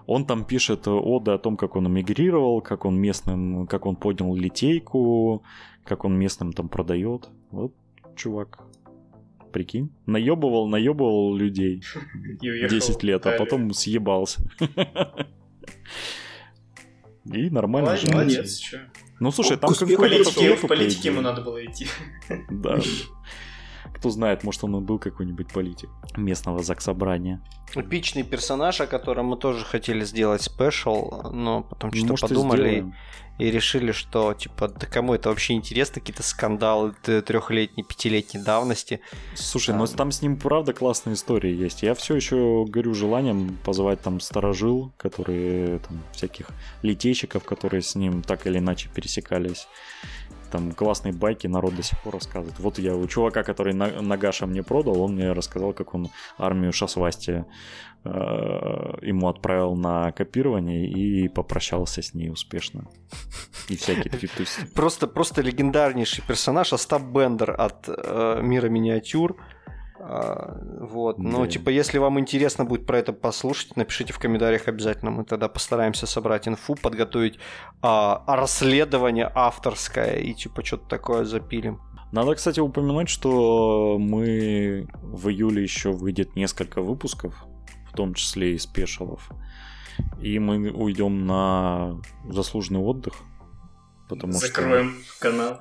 он там пишет оды о том, как он эмигрировал, как он местным, как он поднял литейку, как он местным там продает. Вот, чувак, прикинь, наебывал, наебывал людей И уехал 10 лет, а потом съебался. И нормально Молодец, живет. молодец. Ну слушай, там В политике, в по политике ему надо было идти. Да. Кто знает, может он и был какой-нибудь политик местного заксобрания. Эпичный персонаж, о котором мы тоже хотели сделать спешл, но потом что-то Может, и подумали сделаем. и решили, что типа да кому это вообще интересно, какие-то скандалы трехлетней, пятилетней давности. Слушай, Да. ну там с ним правда классные истории есть. Я все еще горю желанием позвать там сторожил, которые там всяких литейщиков, которые с ним так или иначе пересекались. Там классные байки народ до сих пор рассказывает. Вот я у чувака, который на- Нагаша мне продал, он мне рассказал, как он армию Шасвасти э, ему отправил на копирование и попрощался с ней успешно. И всякие туси. Просто, просто легендарнейший персонаж Остап Бендер от э, мира миниатюр. А, вот. Ну, Да. типа, если вам интересно будет про это послушать, напишите в комментариях обязательно. Мы тогда постараемся собрать инфу, подготовить а, расследование авторское и типа что-то такое запилим. Надо, кстати, упомянуть, что мы в июле еще выйдет несколько выпусков, в том числе и спешалов. И мы уйдем на заслуженный отдых. Потому Закроем канал.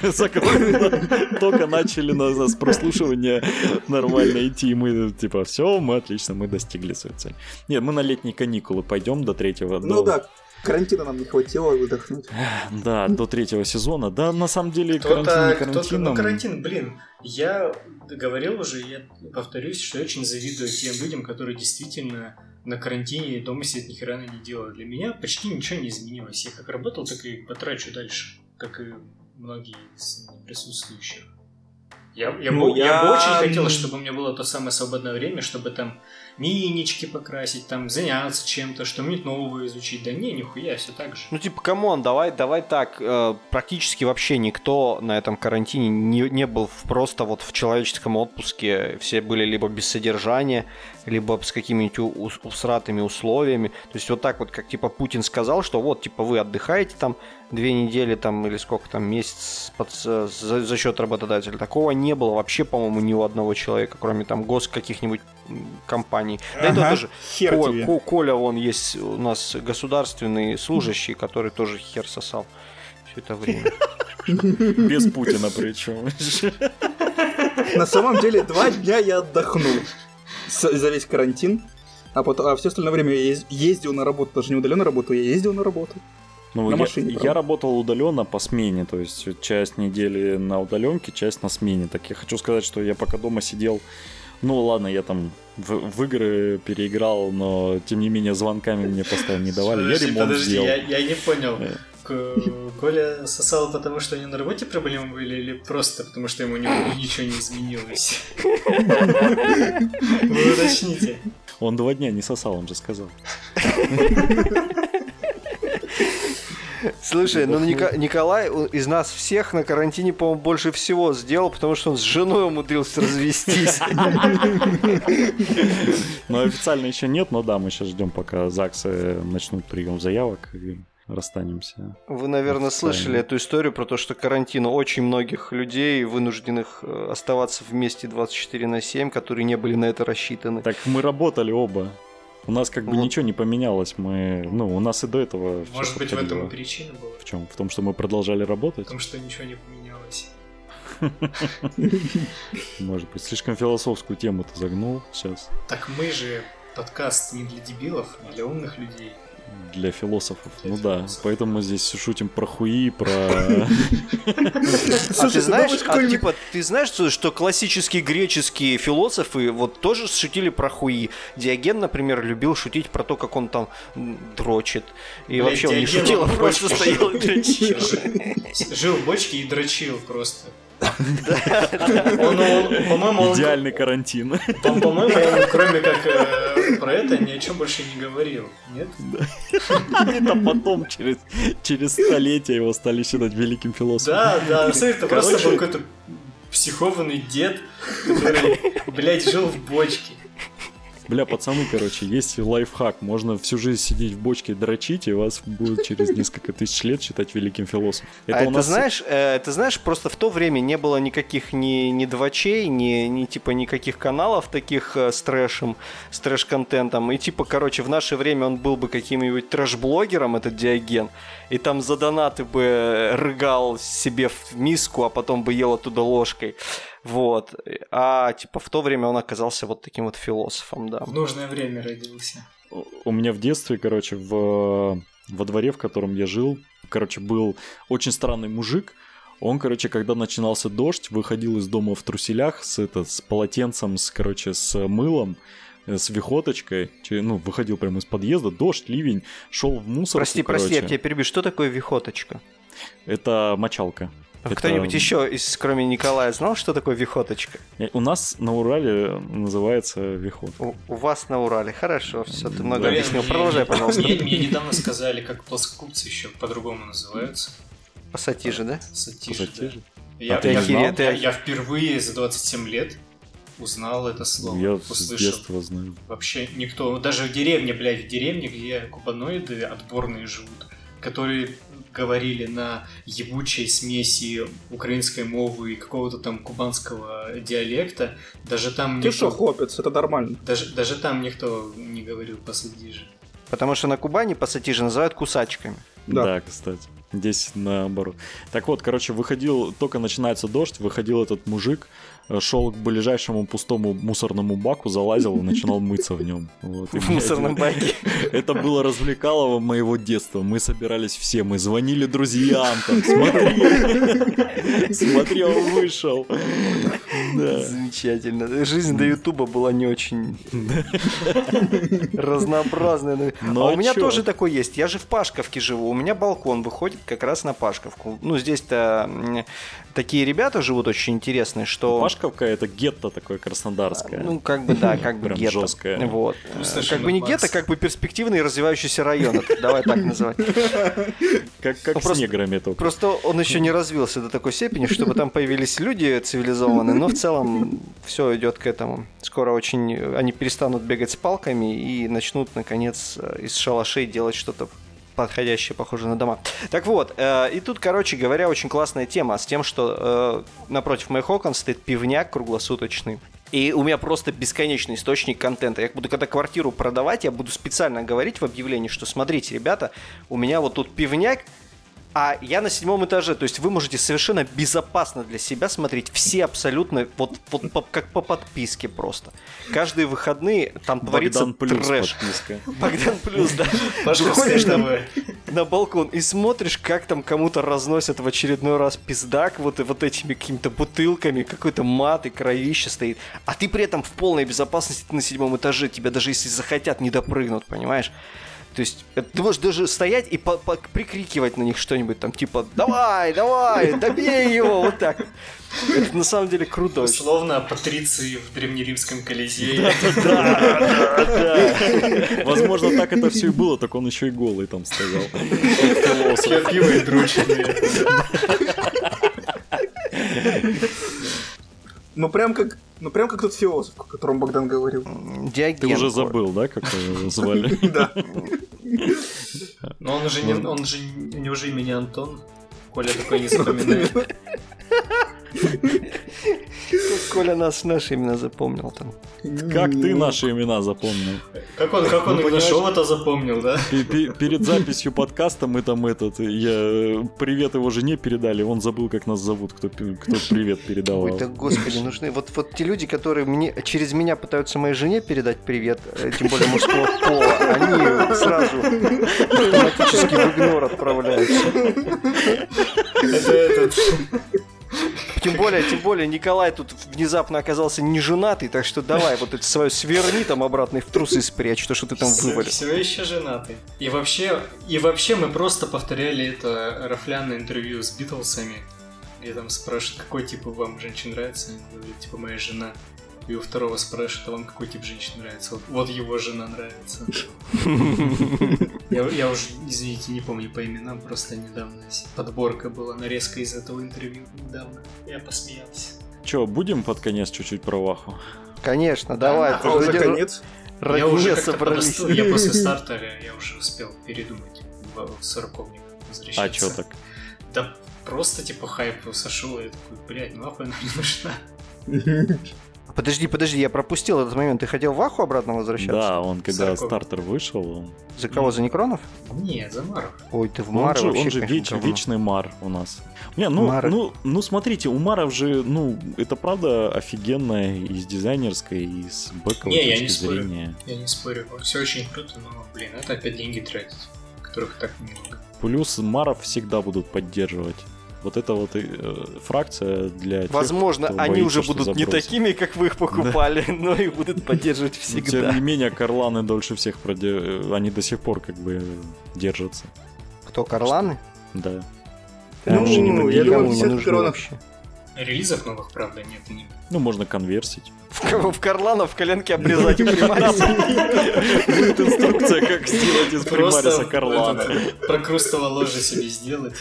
что... Закроем. Только начали на нас прослушивание нормально идти, и мы типа, все, мы отлично, мы достигли свою цель. Нет, мы на летние каникулы пойдем до третьего. Ну да, карантина нам не хватило выдохнуть. Да, до третьего сезона. Да, на самом деле, Кто-то, карантин кто-то, ну карантин, блин, я говорил уже, я повторюсь, что я очень завидую тем людям, которые действительно на карантине дома сидят, ни хера не делают. Для меня почти ничего не изменилось. Я как работал, так и потрачу дальше, как и многие из присутствующих. Я, я, Ну, бы, я... я- бы очень хотел, чтобы у меня было то самое свободное время, чтобы там минички покрасить, там заняться чем-то, что-нибудь новое изучить. Да не, нихуя, все так же. Ну, типа, come on, давай, давай так. э, практически вообще никто на этом карантине не, не был в- просто вот в человеческом отпуске. Все были либо без содержания, либо с какими-нибудь усратыми условиями. То есть вот так вот, как типа Путин сказал, что вот, типа, вы отдыхаете там две недели там или сколько там, месяц под- за, за счет работодателя. Такого не было вообще, по-моему, ни у одного человека, кроме там гос каких-нибудь м, компаний. Да и то Ага, тоже хер Ко- тебе. Ко- Коля, он есть у нас государственный служащий, который тоже хер сосал все это время. Без Путина причем. На самом деле, два дня я отдохнул за весь карантин. А, потом, а все остальное время я ез- ездил на работу, даже не удаленно работаю, я ездил на работу. Ну, На я, машине, я работал удаленно по смене, то есть часть недели на удаленке, часть на смене. Так я хочу сказать, что я пока дома сидел, ну ладно, я там в, в игры переиграл, но тем не менее звонками мне постоянно не давали. Подожди, я ремонт подожди, сделал. я, я не понял. Э. Коля сосал потому, что у него на работе проблемы были, или просто потому, что ему ни- ничего не изменилось? Вы уточните. Он два дня не сосал, он же сказал. Слушай, ну Ника- Николай из нас всех на карантине, по-моему, больше всего сделал, потому что он с женой умудрился развестись. Но официально еще нет, но да, мы сейчас ждем, пока ЗАГСы начнут прием заявок и расстанемся. Вы, наверное, слышали эту историю про то, что карантин очень многих людей, вынужденных э, оставаться вместе 24 на 7, которые не были на это рассчитаны. Так мы работали оба. У нас как бы Вот. ничего не поменялось. Мы, ну, у нас и до этого. Может быть, в этом и причина была? В чем? В том, что мы продолжали работать? Потому что ничего не поменялось. Может быть, слишком философскую тему ты загнул сейчас Так мы же подкаст не для дебилов, а для умных людей. Для философов. Для ну да, поэтому мы здесь шутим про хуи, про... А ты знаешь, думаешь, а, типа, ты знаешь, что, классические греческие философы вот тоже шутили про хуи. Диоген, например, любил шутить про то, как он там дрочит. И вообще он не шутил, а он просто стоял и дрочил. Жил в бочке и дрочил просто. По-моему, Идеальный карантин. по-моему, он, кроме как э, про это, ни о чем больше не говорил. Нет? Это потом, через, через столетия его стали считать великим философом. Да, да, это просто был какой-то психованный дед, который, блядь, жил в бочке. Бля, пацаны, короче, есть лайфхак. Можно всю жизнь сидеть в бочке дрочить, и вас будут через несколько тысяч лет считать великим философом. а это, у нас- знаешь, э, это знаешь, просто в то время не было никаких ни, ни двачей, ни, ни типа никаких каналов таких э, с трэшем, с трэш-контентом. И типа, короче, в наше время он был бы каким-нибудь трэш-блогером, этот Диоген, и там за донаты бы рыгал себе в миску, а потом бы ел оттуда ложкой. Вот. А типа в то время он оказался вот таким вот философом, да. В нужное время родился. У меня в детстве, короче, в, во дворе, в котором я жил, короче, был очень странный мужик. Он, короче, когда начинался дождь, выходил из дома в труселях с, это, с полотенцем, с, короче, с мылом, э, с вихоточкой, ну, выходил прямо из подъезда, дождь, ливень, шел в мусор. Прости, прости, я тебя перебью. Что такое вихоточка? Это мочалка. А Это- Кто-нибудь еще, из, кроме Николая, знал, что такое вихоточка? Э, У нас на Урале называется вихот. У, у вас на Урале. Хорошо, все, ты много Да. Блин, объяснил. мне- Продолжай, мне- пожалуйста. Мне, мне недавно сказали, как плоскогубцы еще по-другому называются. Пассатижи, да? Сатижи, Пассатижи? да. Я, А ты я- я- я впервые за 27 лет узнал это слово. Я с услышал. детства знаю. Вообще никто, даже в деревне, блядь, в деревне, где кубаноиды отборные живут, которые говорили на ебучей смеси украинской мовы и какого-то там кубанского диалекта, даже там Ты никто, что, хлопец, это нормально. даже, даже там никто не говорил посадижи. Потому что на Кубани пассатижи называют кусачками. Да. Да. кстати. Здесь наоборот. Так вот, короче, выходил, только начинается дождь, выходил этот мужик, шел к ближайшему пустому мусорному баку, залазил и начинал мыться в нем. Вот. В мусорном это- баке. Это было развлекалово моего детства. Мы собирались все, мы звонили друзьям, там, смотри, смотри, он вышел. Да. Замечательно. Жизнь до Ютуба была не очень разнообразная. но- Ну, а а у меня чё? тоже такой есть. Я же в Пашковке живу. У меня балкон выходит как раз на Пашковку. Ну, здесь-то такие ребята живут очень интересные, что... Пашковка это гетто такое краснодарское. Ну, как бы, да, как бы гетто. жёсткое. Вот. Ну, Как бы не класс. гетто, как бы перспективный развивающийся район. Давай так называть. как ну, с просто- неграми только. Просто он еще не развился до такой степени, чтобы там появились люди цивилизованные, но в целом все идет к этому. Скоро очень они перестанут бегать с палками и начнут, наконец, из шалашей делать что-то подходящее, похожее на дома. Так вот, э, и тут, короче говоря, очень классная тема с тем, что э, напротив моих окон стоит пивняк круглосуточный. И у меня просто бесконечный источник контента. Я буду, когда квартиру продавать, я буду специально говорить в объявлении, что смотрите, ребята, у меня вот тут пивняк, а я на седьмом этаже, то есть вы можете совершенно безопасно для себя смотреть все абсолютно, вот, вот по- как по подписке просто. Каждые выходные там творится Богдан плюс трэш. подписка. Богдан плюс, да. Выходишь там на балкон и смотришь, как там кому-то разносят в очередной раз пиздак вот, вот этими какими-то бутылками, какой-то мат и кровище стоит. А ты при этом в полной безопасности ты на седьмом этаже, тебя даже если захотят, не допрыгнут, понимаешь? То есть ты можешь даже стоять и по- по- прикрикивать на них что-нибудь там, типа «Давай, давай, добей его!» Вот так. Это на самом деле круто. Условно, патриции в древнеримском колизее. Возможно, так это все и было, так он еще и голый там стоял. Хлопивые дручные. Ну прям как, ну прям как тот философ, о котором Богдан говорил. Диоген. Ты уже забыл, да, как его звали? Да. Но он же не, он же у него же имя Антон. Коля такой не запоминает. Коля нас наши имена запомнил там. Как ты наши имена запомнил? Как он, как он Ну, нашел, это запомнил, да? Пе- пе- Перед записью подкаста мы там этот, я привет его жене передали, он забыл, как нас зовут, кто, кто привет передавал. Ой, да господи, нужны вот, вот те люди, которые мне, через меня пытаются моей жене передать привет, э, тем более мужского пола, они сразу автоматически в игнор отправляются. Это этот. Тем более, тем более Николай тут внезапно оказался не женатый, так что давай вот это свое сверни там обратно и в трусы спрячь, то, что ты там вывалил. Все еще женатый. И вообще, и вообще мы просто повторяли это рафляное интервью с Битлсами, где там спрашивают, какой тип вам женщин нравится. Они говорят, типа, моя жена. И у второго спрашивают, а вам какой тип женщин нравится? Вот, вот его жена нравится. Я, я уже, извините, не помню по именам, просто недавно подборка была, нарезка из этого интервью недавно. Я посмеялся. Че, будем под конец чуть-чуть про Ваху? Конечно, давай. А уже ради- конец. ради я уже собрались. подостыл, я после стартера, я уже успел передумать в сороковник возвращаться. А чё так? Да просто типа хайп сошел, и я такой, блядь, ну нахуй она не нужна. Подожди, подожди, я пропустил этот момент. Ты хотел в Аху обратно возвращаться? Да, он когда Сороковник. стартер вышел, он, За кого, за Некронов? Нет, Замаров. Ой, ты в Ну, он же, вообще, он же конечно, веч- говно. вечный Мар у нас. Не, ну, Мары. ну, ну, смотрите, у Маров же, ну, это правда офигенная и с дизайнерской, и с бэковой Не, я точки не спорю. зрения. Я не спорю, все очень круто, но, блин, это опять деньги тратить, которых так много. Плюс Маров всегда будут поддерживать. Вот эта вот э, фракция для тех, Возможно, кто они боится, уже будут не такими, как вы их покупали, но и будут поддерживать Но, всегда. Тем не менее, Карланы дольше всех проде- они до сих пор как бы держатся. Кто, Карланы? Да. Прям Ну, уже не- я думаю, не всех нужны коронов- вообще. Релизов новых, правда, нет. не- Ну, можно конверсить. В, в Карлана в коленке обрезать примариса. Будет инструкция, как сделать из Просто примариса Карлана. прокрустово ложе себе сделать.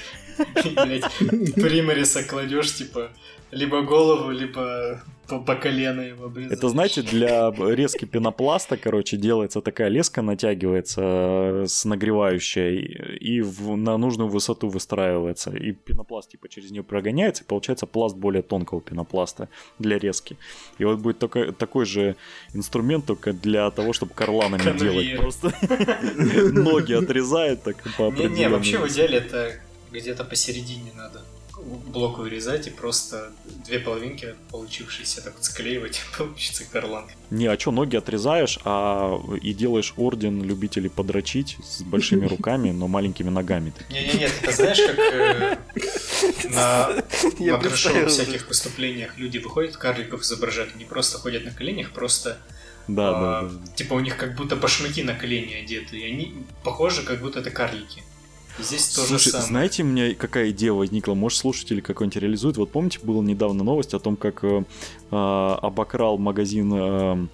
Примариса кладешь, типа, либо голову, либо по, по колено его обрезать. Это, знаете, для резки пенопласта, короче, делается такая леска, натягивается э, с нагревающей и в- на нужную высоту выстраивается. И пенопласт типа через нее прогоняется, и получается пласт более тонкого пенопласта для резки. И вот будет только, такой же инструмент, только для того, чтобы карланами Конвейер. делать. Просто ноги отрезает так по Не-не, вообще в идеале это где-то посередине надо блок вырезать и просто две половинки получившиеся так вот склеивать, получится карлан. Не, а что, ноги отрезаешь, а и делаешь орден любителей подрочить с большими руками, но маленькими ногами. Не-не-нет, это знаешь, как э, на, представил. всяких выступлениях люди выходят, карликов изображают, они просто ходят на коленях, просто Да, а, да, да. типа у них как будто башмаки на колени одеты, и они похожи, как будто это карлики. И здесь то же Слушай, самое. знаете, у меня какая идея возникла? Может, слушатели какой-нибудь реализуют? Вот помните, была недавно новость о том, как э, э, обокрал магазин э,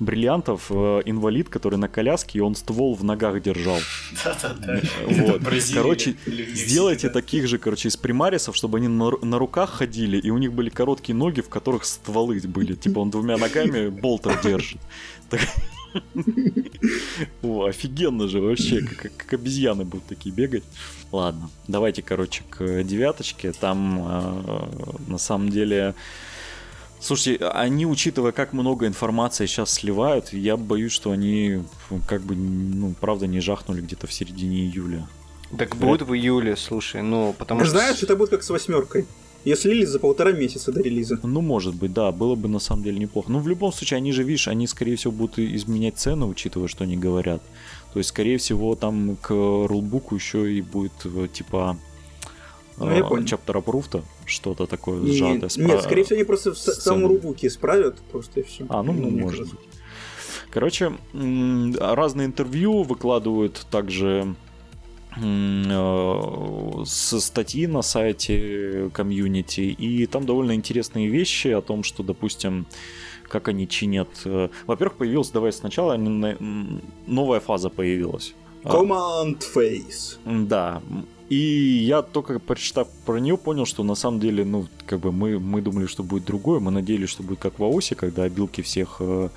бриллиантов э, инвалид, который на коляске, и он ствол в ногах держал. Да-да-да. Вот. Это Бразилия Короче, Сделайте таких же, короче, из примарисов, чтобы они на руках ходили, и у них были короткие ноги, в которых стволы были. Типа он двумя ногами болтер держит. О, офигенно же вообще, как, обезьяны будут такие бегать. Ладно, давайте, короче, к девяточке. Там э, на самом деле... Слушайте, они, учитывая, как много информации сейчас сливают, я боюсь, что они как бы, ну, правда, не жахнули где-то в середине июля. Так будет в июле, слушай, ну, потому что... Знаешь, это будет как с восьмеркой. Ее слили за полтора месяца до релиза. Ну, может быть, да, было бы на самом деле неплохо. Ну, в любом случае, они же, видишь, они, скорее всего, будут изменять цены, учитывая, что они говорят. То есть, скорее всего, там к рулбуку еще и будет, э, типа, Ну, я понял. чаптер approved, что-то такое И- сжатое. с Нет, скорее всего, они просто в самом рубуке исправят просто и все. А, ну, может быть. Короче, разные интервью выкладывают также э, со статьи на сайте комьюнити, и там довольно интересные вещи о том, что, допустим, как они чинят. э, Во-первых, появилась, давай сначала, новая фаза появилась. А, Command Face. М, Да. И я только прочитав про нее, понял, что на самом деле, ну, как бы мы, мы думали, что будет другое. Мы надеялись, что будет как в АОСе, когда обилки всех э,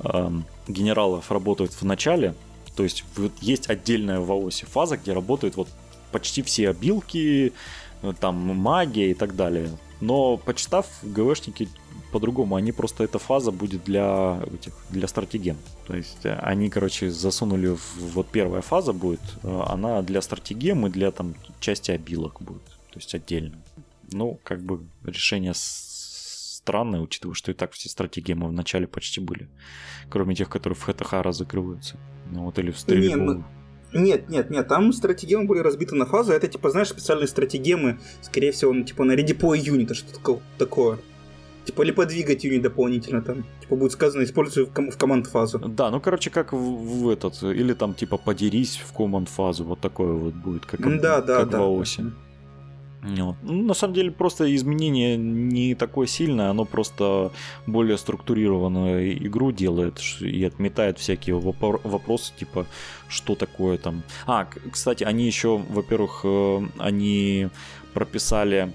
эм, генералов работают в начале. То есть есть отдельная в АОСе фаза, где работают вот почти все обилки, э, там магия и так далее. Но почитав, ГВшники по-другому, они просто эта фаза будет для этих, для стратеген. То есть э, они, короче, засунули в, вот первая фаза будет, э, она для стратегем и для там части обилок будет, то есть отдельно. Ну, как бы решение странное, учитывая, что и так все стратегемы в начале почти были, кроме тех, которые в ХТХ разыгрываются. Ну вот или в стрельбу. ну, Нет, нет, нет, там стратегемы были разбиты на фазы. Это, типа, знаешь, специальные стратегемы, скорее всего, ну, типа на редепой юнита, что-то тако- такое. Типа, или подвигать юнит дополнительно там. Типа, будет сказано, используй в, ком- в команд фазу. Да, ну короче, как в, в этот, или там типа подерись в команд фазу, вот такое вот будет, как, Да, да, как да. в АОСе. Вот. Ну, на самом деле, просто изменение не такое сильное, оно просто более структурированную игру делает и отметает всякие вопросы, типа, что такое там. А, кстати, они еще, во-первых, э, они прописали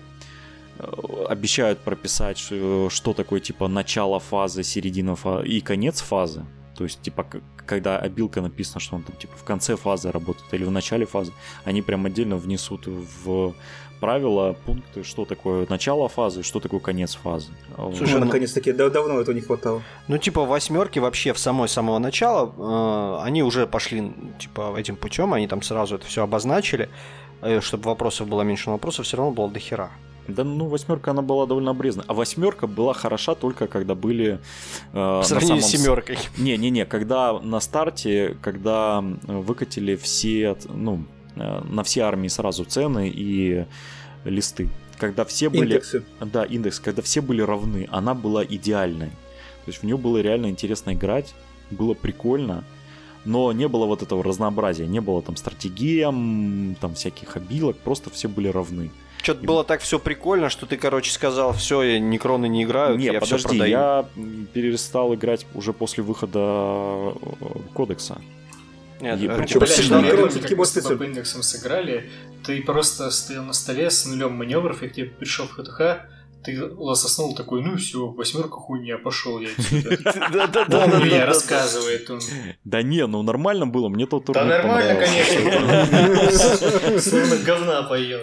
э, обещают прописать, ш- что такое типа начало фазы, середина фазы и конец фазы. То есть, типа, когда обилка написано, что он там типа в конце фазы работает или в начале фазы, они прям отдельно внесут в правила пункты, что такое начало фазы, что такое конец фазы. Слушай, ну, ну- наконец-таки, да- давно этого не хватало. Ну, типа, восьмерки вообще в самой самого начала, э, они уже пошли, типа, этим путем, они там сразу это все обозначили, э, чтобы вопросов было меньше, но вопросов все равно было до хера. Да, ну, восьмерка, она была довольно обрезана. А восьмерка была хороша только когда были... э, По сравнению самом с семеркой. Не-не-не, когда на старте, когда выкатили все, ну, на все армии сразу цены и листы. Когда все были... Индексы. Да, индекс, когда все были равны, она была идеальной. То есть в нее было реально интересно играть, было прикольно, но не было вот этого разнообразия, не было там стратегем, там всяких обилок, просто все были равны. Что-то было так все прикольно, что ты, короче, сказал, все, я некроны не играю, Не, я все подожди, продаю. я перестал играть уже после выхода э, кодекса. Нет, э, Блядь, типа, Блядь, всегда- ну, с индексам сыграли, ты просто стоял на столе с нулем маневров, и к тебе пришел в ХТХ, ты лососнул такой, ну все, восьмерка хуйня, пошел я отсюда. Да-да-да. Помню я, рассказывает он. Да не, ну нормально было, мне тот Да турнир нормально, понравился. конечно. Словно говна поел,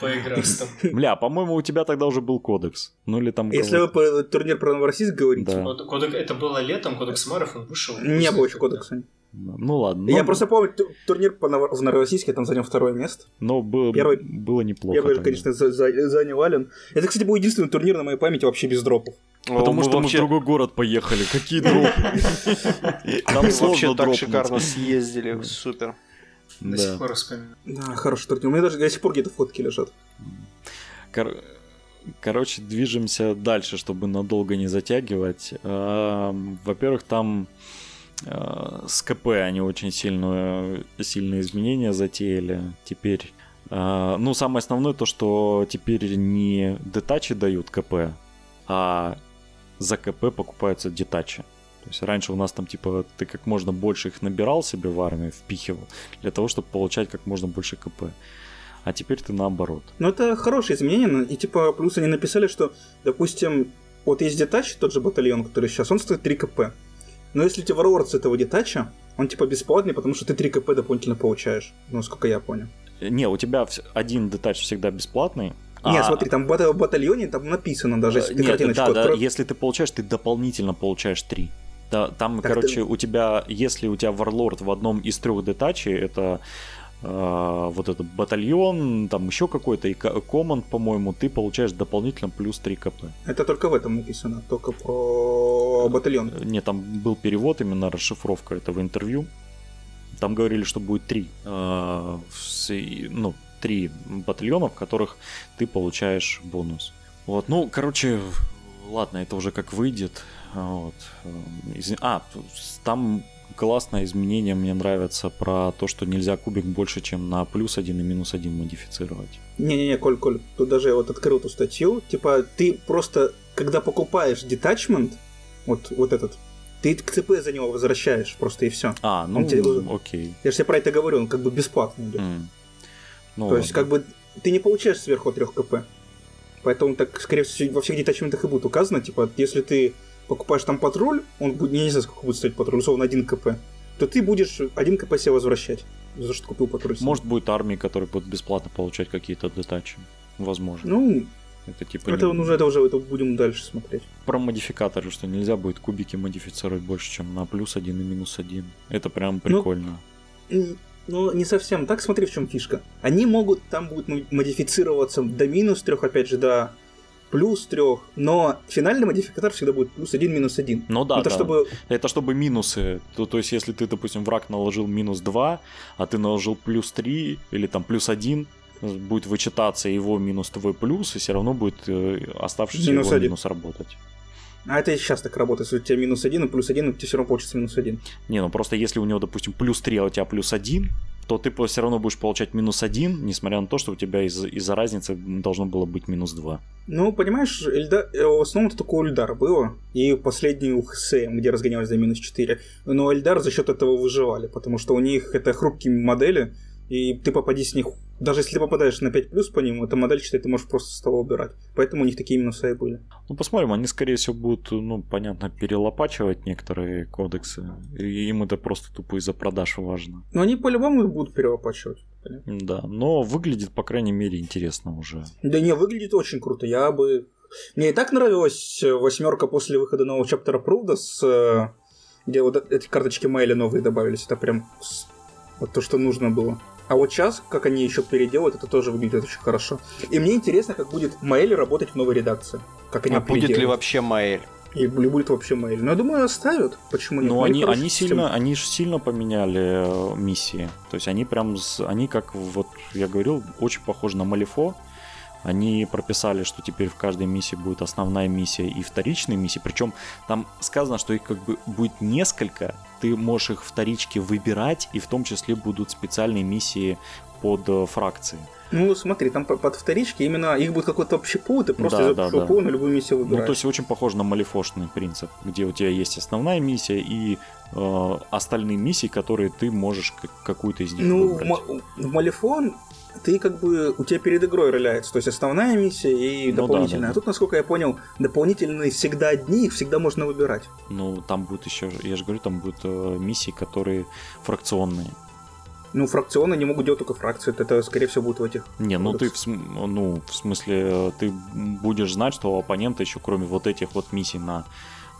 поиграв с тобой. Бля, по-моему, у тебя тогда уже был кодекс. Ну или там... Если вы по турнир про Новороссийск говорите, Да. Код- кодек- Это было летом, Кодекс Маров, он вышел. не было еще кодекса. Ну ладно. Я ну, просто помню ту- турнир по Ново- в Новороссийске, там занял второе место. Но было, Первый- было неплохо. Первый, тогда. конечно, за- за- занял Ален. Это, кстати, был единственный турнир на моей памяти вообще без дропов. Потому Мы что мы в вообще- другой город поехали. Какие дропы? Там вообще так шикарно съездили, супер. До Да. сих пор вспоминаю. Да, хороший турнир. У меня даже до сих пор где-то фотки лежат. Кор- Короче, движемся дальше, чтобы надолго не затягивать. Эм, Во-первых, там с КП они очень сильную, сильные изменения затеяли. Теперь, э, ну, самое основное то, что теперь не детачи дают КП, а за КП покупаются детачи. То есть раньше у нас там типа ты как можно больше их набирал себе в армию, впихивал, для того, чтобы получать как можно больше КП. А теперь ты наоборот. Но это хорошие изменения, но- и типа плюс они написали, что, допустим, вот есть детач, тот же батальон, который сейчас, он стоит 3 КП. Но если у тебя Warlord с этого детача, он типа бесплатный, потому что ты 3 КП дополнительно получаешь. Ну, сколько я понял. Не, у тебя один детач всегда бесплатный. Не, а- смотри, там в бата- в батальоне там написано даже, если ты Нет, картиночку да, да, если ты получаешь, ты дополнительно получаешь три. Да, там, Так короче, ты- у тебя, если у тебя варлорд в одном из трех детачей, это вот этот батальон, там еще какой-то, и ко- команд, по-моему, ты получаешь дополнительно плюс 3 КП. Это только в этом написано, только про батальон. Э, Не, там был перевод, именно расшифровка этого интервью. Там говорили, что будет три, э, с- и- ну, три батальона, в которых ты получаешь бонус. Вот, ну, короче, ладно, это уже как выйдет. Вот. Эм, из- А, там классное изменение мне нравится про то, что нельзя кубик больше, чем на плюс один и минус один модифицировать. Не-не-не, Коль, Коль, тут даже я вот открыл эту статью. Типа, ты просто, когда покупаешь детачмент, вот, вот этот, ты КЦП за него возвращаешь просто и все. А, ну, Он тебе- окей. Я же тебе про это говорю, он как бы бесплатный идет. М. Ну, То есть, ладно. как бы, ты не получаешь сверху 3 КП. Поэтому так, скорее всего, во всех детачментах и будет указано, типа, если ты покупаешь там патруль, он будет, я не знаю, сколько будет стоить патруль, условно 1 КП, то ты будешь 1 КП себе возвращать. За то, что купил патруль. Может, будет армии, которые будут бесплатно получать какие-то детачи. Возможно. Ну, это типа это, не- уже, это уже это будем дальше смотреть. про модификаторы, что нельзя будет кубики модифицировать больше, чем на плюс один и минус один. Это прям прикольно. М, Ну, не совсем так, смотри, в чем фишка. Они могут там будут мо- модифицироваться до минус трех, опять же, до плюс трех, но финальный модификатор всегда будет плюс один, минус один. Ну да, это да. чтобы Это чтобы минусы. То, то есть, если ты, допустим, враг наложил минус 2, а ты наложил плюс 3 или там плюс 1, будет вычитаться его минус твой плюс, и все равно будет э, оставшийся Минус его один. минус работать. А это сейчас так работает. Если у тебя минус один и плюс один, у тебя все равно получится минус один. Не, ну просто если у него, допустим, плюс 3, а у тебя плюс 1, то ты все равно будешь получать минус 1, несмотря на то, что у тебя из- из-за разницы должно было быть минус 2. Ну, понимаешь, Эльда... э, в основном это только у было. И последний у ХСМ, где разгонялись за минус 4. Но Эльдар за счет этого выживали, потому что у них это хрупкие модели, и ты попади с них... Даже если ты попадаешь на 5 плюс по ним, эта модель, считай, ты можешь просто с того убирать. Поэтому у них такие минусы и были. Ну, посмотрим, они, скорее всего, будут, ну, понятно, перелопачивать некоторые кодексы. И им это просто тупо из-за продаж важно. Но они по-любому будут перелопачивать. понятно? Да, но выглядит, по крайней мере, интересно уже. Да не, выглядит очень круто. Я бы... Мне и так нравилась э, восьмерка после выхода нового чаптера Пруда, с, э, где вот эти карточки Майли новые добавились. Это прям вот то, что нужно было. А вот сейчас, как они еще переделают, это тоже выглядит очень хорошо. И мне интересно, как будет Маэль работать в новой редакции. Как они А будет ли вообще Маэль? И будет вообще Маэль. Но я думаю, оставят. Почему нет? Ну, они, они система. сильно, они же сильно поменяли э, миссии. То есть они прям, с- они как, вот я говорил, очень похожи на Малифо. Они прописали, что теперь в каждой миссии будет основная миссия и вторичные миссии. Причем там сказано, что их как бы будет несколько. Ты можешь их вторички выбирать, и в том числе будут специальные миссии под э, фракции. Ну, смотри, там по- под вторички именно их будет какой-то общий пул, ты просто Да, да, да. пула на любую миссию Ну, выбираешь. то есть очень похоже на малифошный принцип, где у тебя есть основная миссия и э, остальные миссии, которые ты можешь как- какую-то из них Ну, выбрать. ма- в Малифон ты как бы у тебя перед игрой роляется, то есть основная миссия и Ну да, дополнительная. да. А тут, насколько я понял, дополнительные всегда одни, их всегда можно выбирать. Ну, там будет еще, я же говорю, там будут э, миссии, которые фракционные. Ну, фракционы не могут делать только фракции, это, скорее всего, будет в этих. Не, ну ты, в, Кодекс. см- ну, в смысле, э, ты будешь знать, что у оппонента еще кроме вот этих вот миссий на,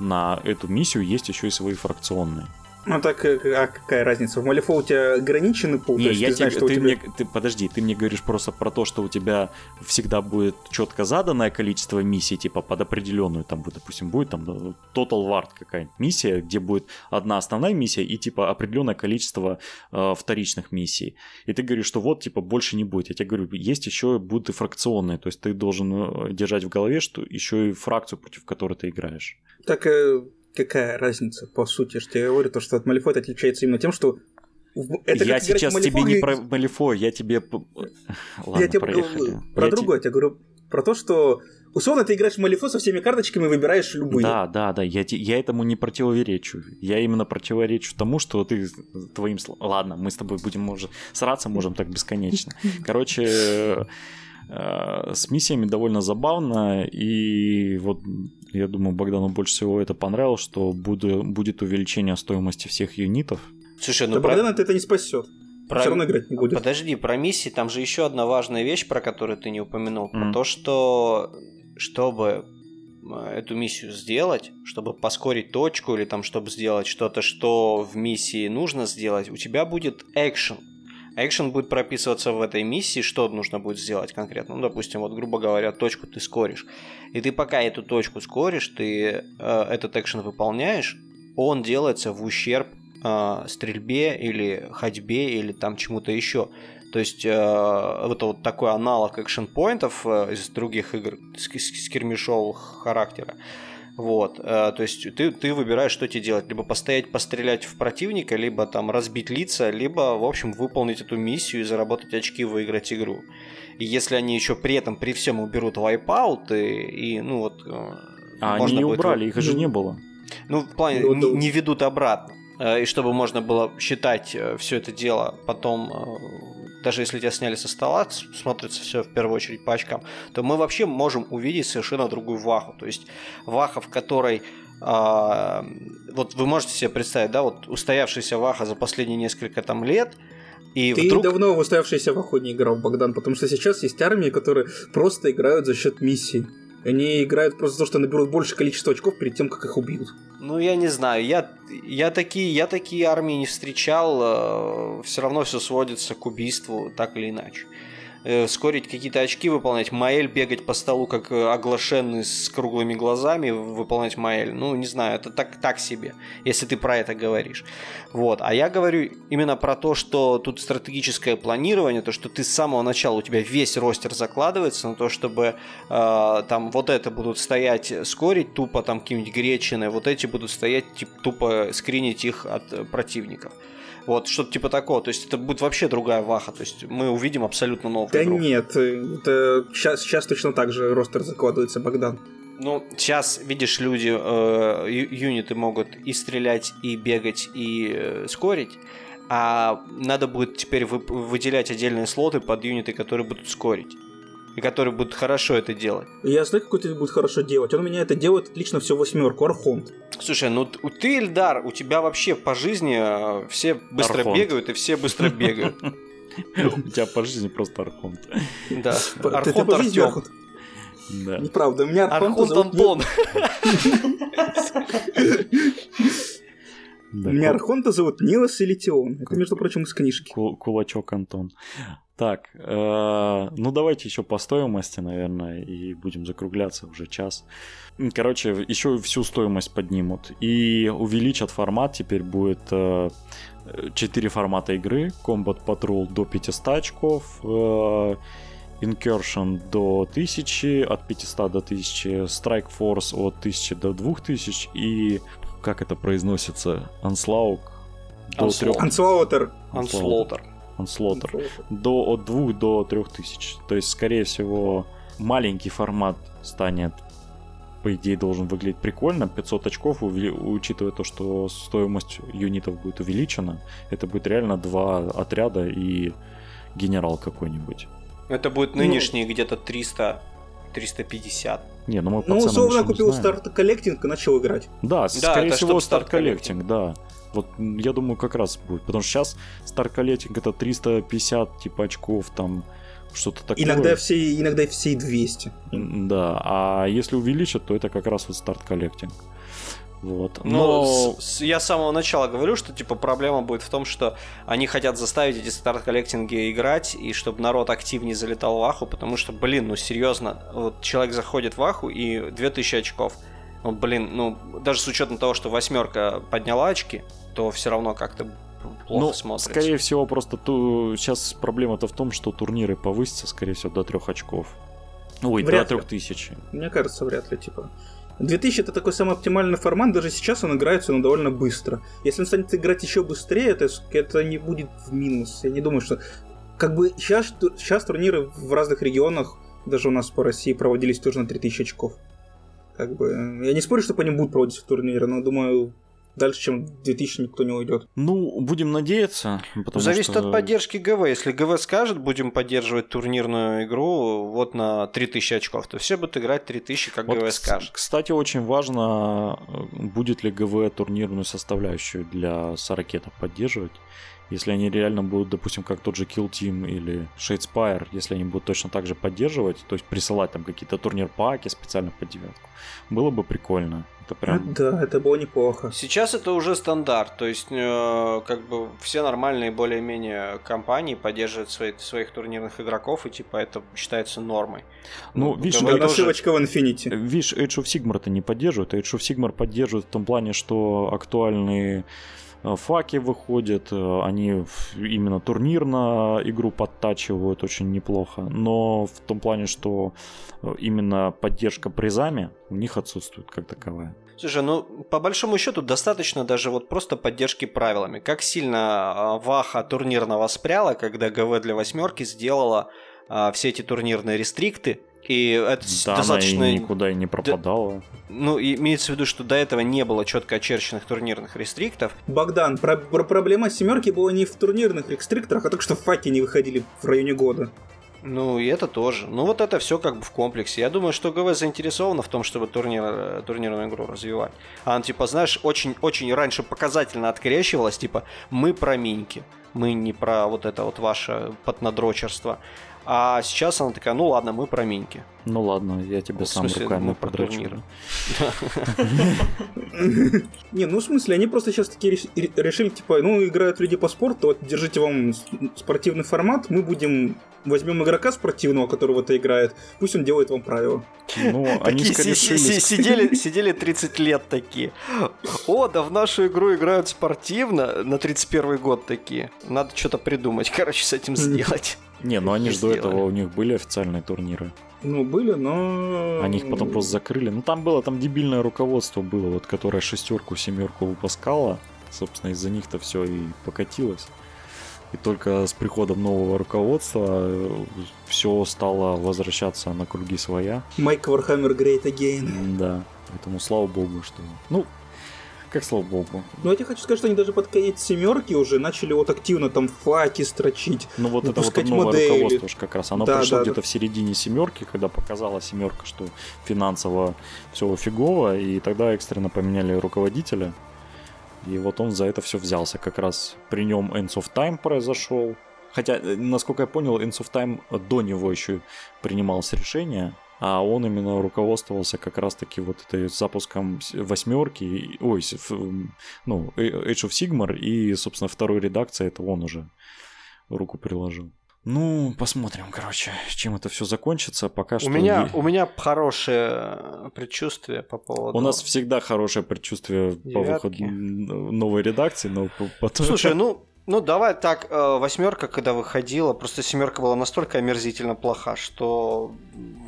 на эту миссию есть еще и свои фракционные. Ну так, э, а какая разница? В Малифо у тебя ограниченный пул, Не, то есть я ты знаешь, тебе, что у ты тебя... мне, ты, подожди, ты мне говоришь просто про то, что у тебя всегда будет четко заданное количество миссий, типа под определенную, там, будет, допустим, будет там э, Total Ward какая-нибудь миссия, где будет одна основная миссия и типа определенное количество э, вторичных миссий. И ты говоришь, что вот, типа, больше не будет. Я тебе говорю, есть еще будут и фракционные, то есть ты должен э, держать в голове, что еще и фракцию, против которой ты играешь. Так э, какая разница, по сути, что я говорю, то, что от Малифо это отличается именно тем, что это я сейчас в Малифо, тебе не про Малифо, я тебе... Ладно, я тебе проехали. про Я те- другое, я тебе говорю про то, что условно ты играешь в Малифо со всеми карточками и выбираешь любые. Да, да, да, я, те- я этому не противоречу. Я именно противоречу тому, что ты твоим словам... Ладно, мы с тобой будем, может, сраться можем так бесконечно. Короче, с миссиями довольно забавно, и вот я думаю, Богдану больше всего это понравилось, что буду- будет увеличение стоимости всех юнитов. Слушай, Да ну про... Богдана это не спасет. про- Все равно играть не будет. Подожди, про миссии там же еще одна важная вещь, про которую ты не упомянул. Про Мгм. то, что чтобы э, эту миссию сделать, чтобы поскорить точку или там, чтобы сделать что-то, что в миссии нужно сделать, у тебя будет экшен. Экшен будет прописываться в этой миссии, что нужно будет сделать конкретно. Ну, допустим, вот, грубо говоря, точку ты скоришь. И ты пока эту точку скоришь, ты э, этот экшен выполняешь, он делается в ущерб э, стрельбе или ходьбе или там чему-то еще. То есть э, это вот такой аналог экшен-поинтов э, из других игр с, с- с кермишового характера. Вот, э, то есть ты, ты выбираешь, что тебе делать. Либо постоять, пострелять в противника, либо там разбить лица, либо, в общем, выполнить эту миссию и заработать очки, выиграть игру. И если они еще при этом, при всем уберут вайпаут, и, и ну вот... э, А можно они будет убрали, их же ну, не было. ну, в плане, Ну, не, не ведут обратно. Э, И чтобы можно было считать все это дело потом, даже если тебя сняли со стола, смотрится все в первую очередь по очкам, то мы вообще можем увидеть совершенно другую ваху. То есть ваха, в которой а, вот вы можете себе представить, да, вот устоявшаяся ваха за последние несколько там лет, и Ты вдруг... давно в устоявшийся в охоту не играл, Богдан, потому что сейчас есть армии, которые просто играют за счет миссий. Они играют просто за то, что наберут больше количества очков перед тем, как их убьют. Ну, я не знаю, я, я, такие, я такие армии не встречал, все равно все сводится к убийству, так или иначе. Э, Скорить какие-то очки выполнять, Маэль бегать по столу, как э, оглашенный с круглыми глазами, выполнять Маэль. Ну, не знаю, это так, так себе, если ты про это говоришь. Вот. А я говорю именно про то, что тут стратегическое планирование, то, что ты с самого начала, у тебя весь ростер закладывается на то, чтобы э, там вот это будут стоять скорить тупо, там какие-нибудь гречины, вот эти будут стоять типа, тупо скринить их от э, противников. Вот, что-то типа такого. То есть это будет вообще другая ваха. То есть мы увидим абсолютно новую Да игру. нет, э, это сейчас, сейчас точно так же ростер закладывается, Богдан. Ну, сейчас, видишь, люди, э, юниты могут и стрелять, и бегать, и э, скорить. А надо будет теперь вы- выделять отдельные слоты под юниты, которые будут скорить. И которые будут хорошо это делать. Я знаю, какой ты будет хорошо делать. Он у меня это делает отлично все восьмерку, Архонт. Слушай, ну ты, Эльдар, у тебя вообще по жизни э, все быстро Архонт. бегают и все быстро бегают. У тебя по жизни просто Архонт. Да. Архонт Артем. Архонт? Да. Неправда, у меня Архонт Антон. Да, У меня ку- Архонта зовут Нилос Элитион. Это, между прочим, из книжки. ку- Кулачок Антон. Так, э, ну давайте еще по стоимости, наверное, и будем закругляться уже час. Короче, еще всю стоимость поднимут и увеличат формат. Теперь будет 4 формата игры. Combat Patrol до 500 очков, э, Incursion до 1000, от 500 до 1000, Strike Force от 1000 до 2000 и, как это произносится. 3. Анслаутер. Анслотер. Onslaughter, до, от 2 до 3000. То есть, скорее всего, маленький формат станет по идее, должен выглядеть прикольно. 500 очков, учитывая то, что стоимость юнитов будет увеличена, это будет реально два отряда и генерал какой-нибудь. Это будет ну, нынешний ну, где-то 300 350. Не, ну мы Ну, условно купил старт коллектинг и начал играть. Да, да скорее всего, Start Collecting, да. Вот я думаю, как раз будет. Потому что сейчас Start Collecting это 350 типа очков, там что-то такое. Иногда все, иногда все 200. Да, а если увеличат, то это как раз вот Start Collecting. Вот. Но, Но... С, с, я с самого начала говорю, что типа проблема будет в том, что они хотят заставить эти старт-коллектинги играть, и чтобы народ активнее залетал в Аху, потому что, блин, ну серьезно, вот человек заходит в Аху и 2000 очков. Ну, блин, ну, даже с учетом того, что восьмерка подняла очки, то все равно как-то плохо ну, смотрится. Скорее всего, просто ту... сейчас проблема-то в том, что турниры повысятся, скорее всего, до трех очков. Ой, вряд до трех тысяч. Мне кажется, вряд ли, типа. 2000 это такой самый оптимальный формат, даже сейчас он играется, но довольно быстро. Если он станет играть еще быстрее, это, это не будет в минус. Я не думаю, что... Как бы сейчас, сейчас турниры в разных регионах, даже у нас по России, проводились тоже на 3000 очков. Как бы... Я не спорю, что по ним будут проводиться турниры, но думаю, дальше, чем 2000 никто не уйдет. Ну, будем надеяться. Зависит что... от поддержки ГВ. Если ГВ скажет, будем поддерживать турнирную игру вот на 3000 очков, то все будут играть 3000, как вот, ГВ скажет. Кстати, очень важно, будет ли ГВ турнирную составляющую для Саракетов поддерживать. Если они реально будут, допустим, как тот же Kill Team или Shadespire, если они будут точно так же поддерживать, то есть присылать там какие-то турнир-паки специально под девятку, было бы прикольно. Это прям... Да, это было неплохо. Сейчас это уже стандарт, то есть э, как бы все нормальные более-менее компании поддерживают свои, своих турнирных игроков, и типа это считается нормой. Ну, видишь, это ссылочка в Infinity. Видишь, Age of Sigmar это не поддерживает, Age of Sigmar поддерживает в том плане, что актуальные Э, факи выходят, э, они именно турнирно игру подтачивают очень неплохо, но в том плане, что э, именно поддержка призами у них отсутствует как таковая. Слушай, ну по большому счету достаточно даже вот просто поддержки правилами. Как сильно Ваха турнирно воспряла, когда ГВ для восьмерки сделала а, все эти турнирные рестрикты, и это да, достаточно... она никуда и не пропадала. Да, ну, имеется в виду, что до этого не было четко очерченных турнирных рестриктов. Богдан, про- про- проблема семерки была не в турнирных рестрикторах, а так что факи не выходили в районе года. Ну, и это тоже. Ну, вот это все как бы в комплексе. Я думаю, что ГВ заинтересована в том, чтобы турнир, турнирную игру развивать. А она, типа, знаешь, очень-очень раньше показательно открещивалась, типа, мы про миньки. Мы не про вот это вот ваше поднадрочерство. А сейчас она такая, ну ладно, мы про миньки. Ну ладно, я тебе сам руками ну, подрачу. Не, ну в смысле, они просто сейчас такие решили, типа, ну, играют люди по спорту, вот держите вам спортивный формат, мы будем возьмем игрока спортивного, это играет, пусть он делает вам правила. Ну, они сидели, сидели 30 лет такие. О, да в нашу игру играют спортивно на 31 год такие. Надо что-то придумать, короче, с этим сделать. Не, ну они же до этого у них были официальные турниры. Ну, были, но... Они их потом просто закрыли. Ну, там было, там дебильное руководство было, вот, которое шестерку, семерку выпускало. Собственно, из-за них-то все и покатилось. И только с приходом нового руководства э, все стало возвращаться на круги своя. Make Warhammer Great Again. Да, поэтому слава богу, что... Ну, как слава богу. Ну, я тебе хочу сказать, что они даже под конец семерки уже начали вот активно там FAQ и строчить. Ну, вот это вот новое модели. руководство же как раз. Оно да, пришло да, где-то да. в середине семерки, когда показала семерка, что финансово все фигово, и тогда экстренно поменяли руководителя. И вот он за это все взялся. Как раз при нем Ends of Time произошел. Хотя, э, насколько я понял, Ends of Time до него еще принималось решение а он именно руководствовался как раз-таки вот этой запуском восьмерки, ой, ну, Age of Sigmar, и, собственно, второй редакции это он уже руку приложил. Ну, посмотрим, короче, чем это все закончится. Пока у что. Меня, у меня хорошее предчувствие по поводу. У нас всегда хорошее предчувствие Девятки. по выходу новой редакции, но потом. Слушай, ну Ну, давай так, э, восьмерка, когда выходила, просто семерка была настолько омерзительно плоха, что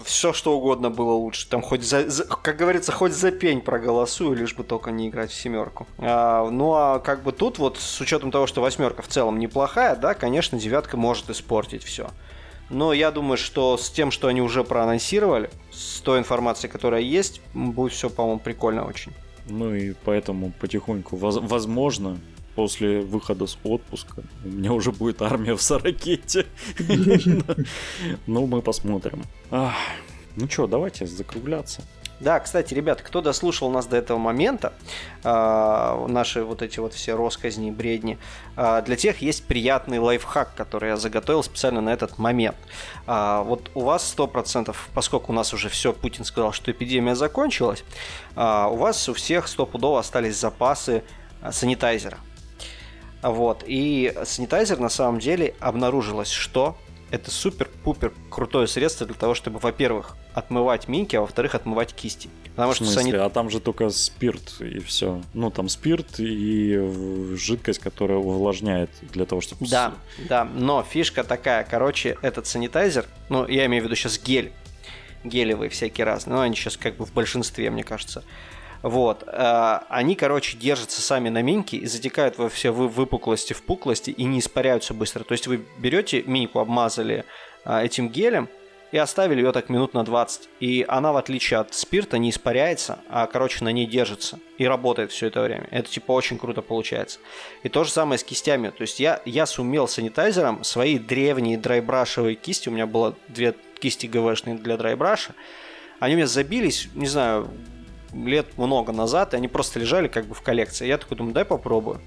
все что угодно было лучше. Там хоть за, за- как говорится, хоть за пень проголосую, лишь бы только не играть в семерку. А, ну а как бы тут вот с учетом того, что восьмерка в целом неплохая, да, конечно, девятка может испортить все. Но я думаю, что с тем, что они уже проанонсировали, с той информацией, которая есть, будет все, по-моему, прикольно очень. Ну и поэтому потихоньку, воз- возможно, после выхода с отпуска у меня уже будет армия в Саракете. Ну, мы посмотрим. Ну что, давайте закругляться. Да, кстати, ребят, кто дослушал нас до этого момента, а, наши вот эти вот все росказни, бредни, а, для тех есть приятный лайфхак, который я заготовил специально на этот момент. А, Вот у вас 100%, поскольку у нас уже все, Путин сказал, что эпидемия закончилась, у вас у всех стопудово остались запасы санитайзера. Вот. И санитайзер на самом деле обнаружилось, что это супер-пупер крутое средство для того, чтобы, во-первых, отмывать минки, а во-вторых, отмывать кисти. Потому В что смысле? сани- А там же только спирт и все. Ну, там спирт и жидкость, которая увлажняет для того, чтобы... Да, да, но фишка такая, короче, этот санитайзер, ну, я имею в виду сейчас гель, гелевые всякие разные, но они сейчас как бы в большинстве, мне кажется. Вот, э, они, короче, держатся сами на миньке и затекают во все вы- выпуклости, впуклости и не испаряются быстро. То есть вы берете миньку, обмазали э, этим гелем и оставили ее так минут на 20. И она, в отличие от спирта, не испаряется, а, короче, на ней держится и работает все это время. Это, типа, очень круто получается. И то же самое с кистями. То есть я, я сумел санитайзером свои древние драйбрашевые кисти, у меня было две кисти ГВшные для драйбраша, они у меня забились, не знаю, лет много назад, и они просто лежали как бы в коллекции. Я такой думаю, дай попробую.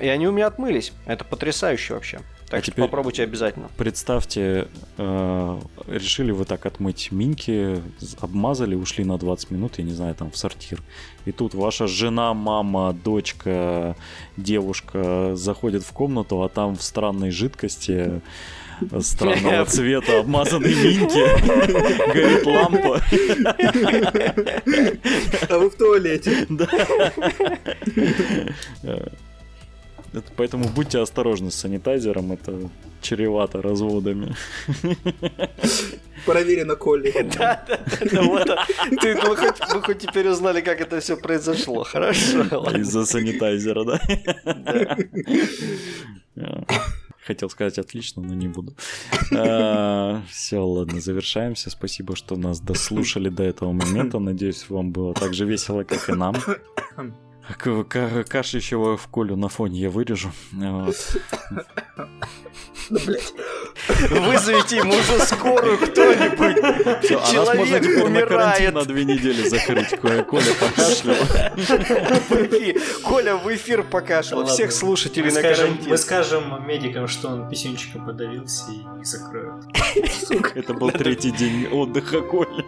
И они у меня отмылись. Это потрясающе вообще. Так А что попробуйте обязательно. Представьте, э, решили вы так отмыть минки, обмазали, ушли на 20 минут, я не знаю, там в сортир. И тут ваша жена, мама, дочка, девушка заходит в комнату, а там в странной жидкости странного цвета обмазанной минки горит лампа. А вы в туалете. Да. Э, это Поэтому будьте осторожны с санитайзером, это чревато разводами. Проверено Колли. Да, да, да, да, вот. Ты, мы, хоть, теперь узнали, как это все произошло. Хорошо. ладно. Из-за санитайзера, да? Хотел сказать отлично, но не буду. Все, ладно, завершаемся. Спасибо, что нас дослушали до этого момента. Надеюсь, вам было так же весело, как и нам. Кашляющего в Колю на фоне я вырежу. Вот. Да, блядь. Вызовите ему уже скорую кто-нибудь. Всё, а нас можно Человек теперь на карантин умирает. на две недели закрыть. Коля Коля покашлял. Коля в эфир покашлял. Ладно. Всех слушателей мы на скажем, карантин. мы скажем медикам, что он писюнчиком подавился и их закроют. Это был третий день отдыха Коли.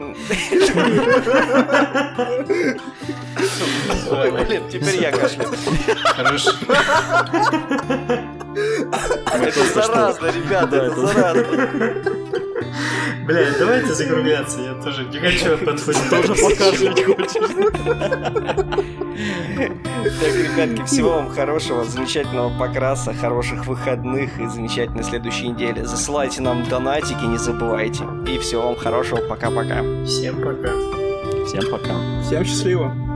Ой, блин, теперь я кашляю. Хорошо. Это заразно, ребята, это это- заразно. Бля, давайте закругляться, я тоже не хочу подходить. Тоже покашлять хочешь? Так, ребятки, всего вам хорошего, замечательного покраса, хороших выходных и замечательной следующей недели. Засылайте нам донатики, не забывайте. И всего вам хорошего, пока-пока. Всем пока. Всем пока. Всем счастливо.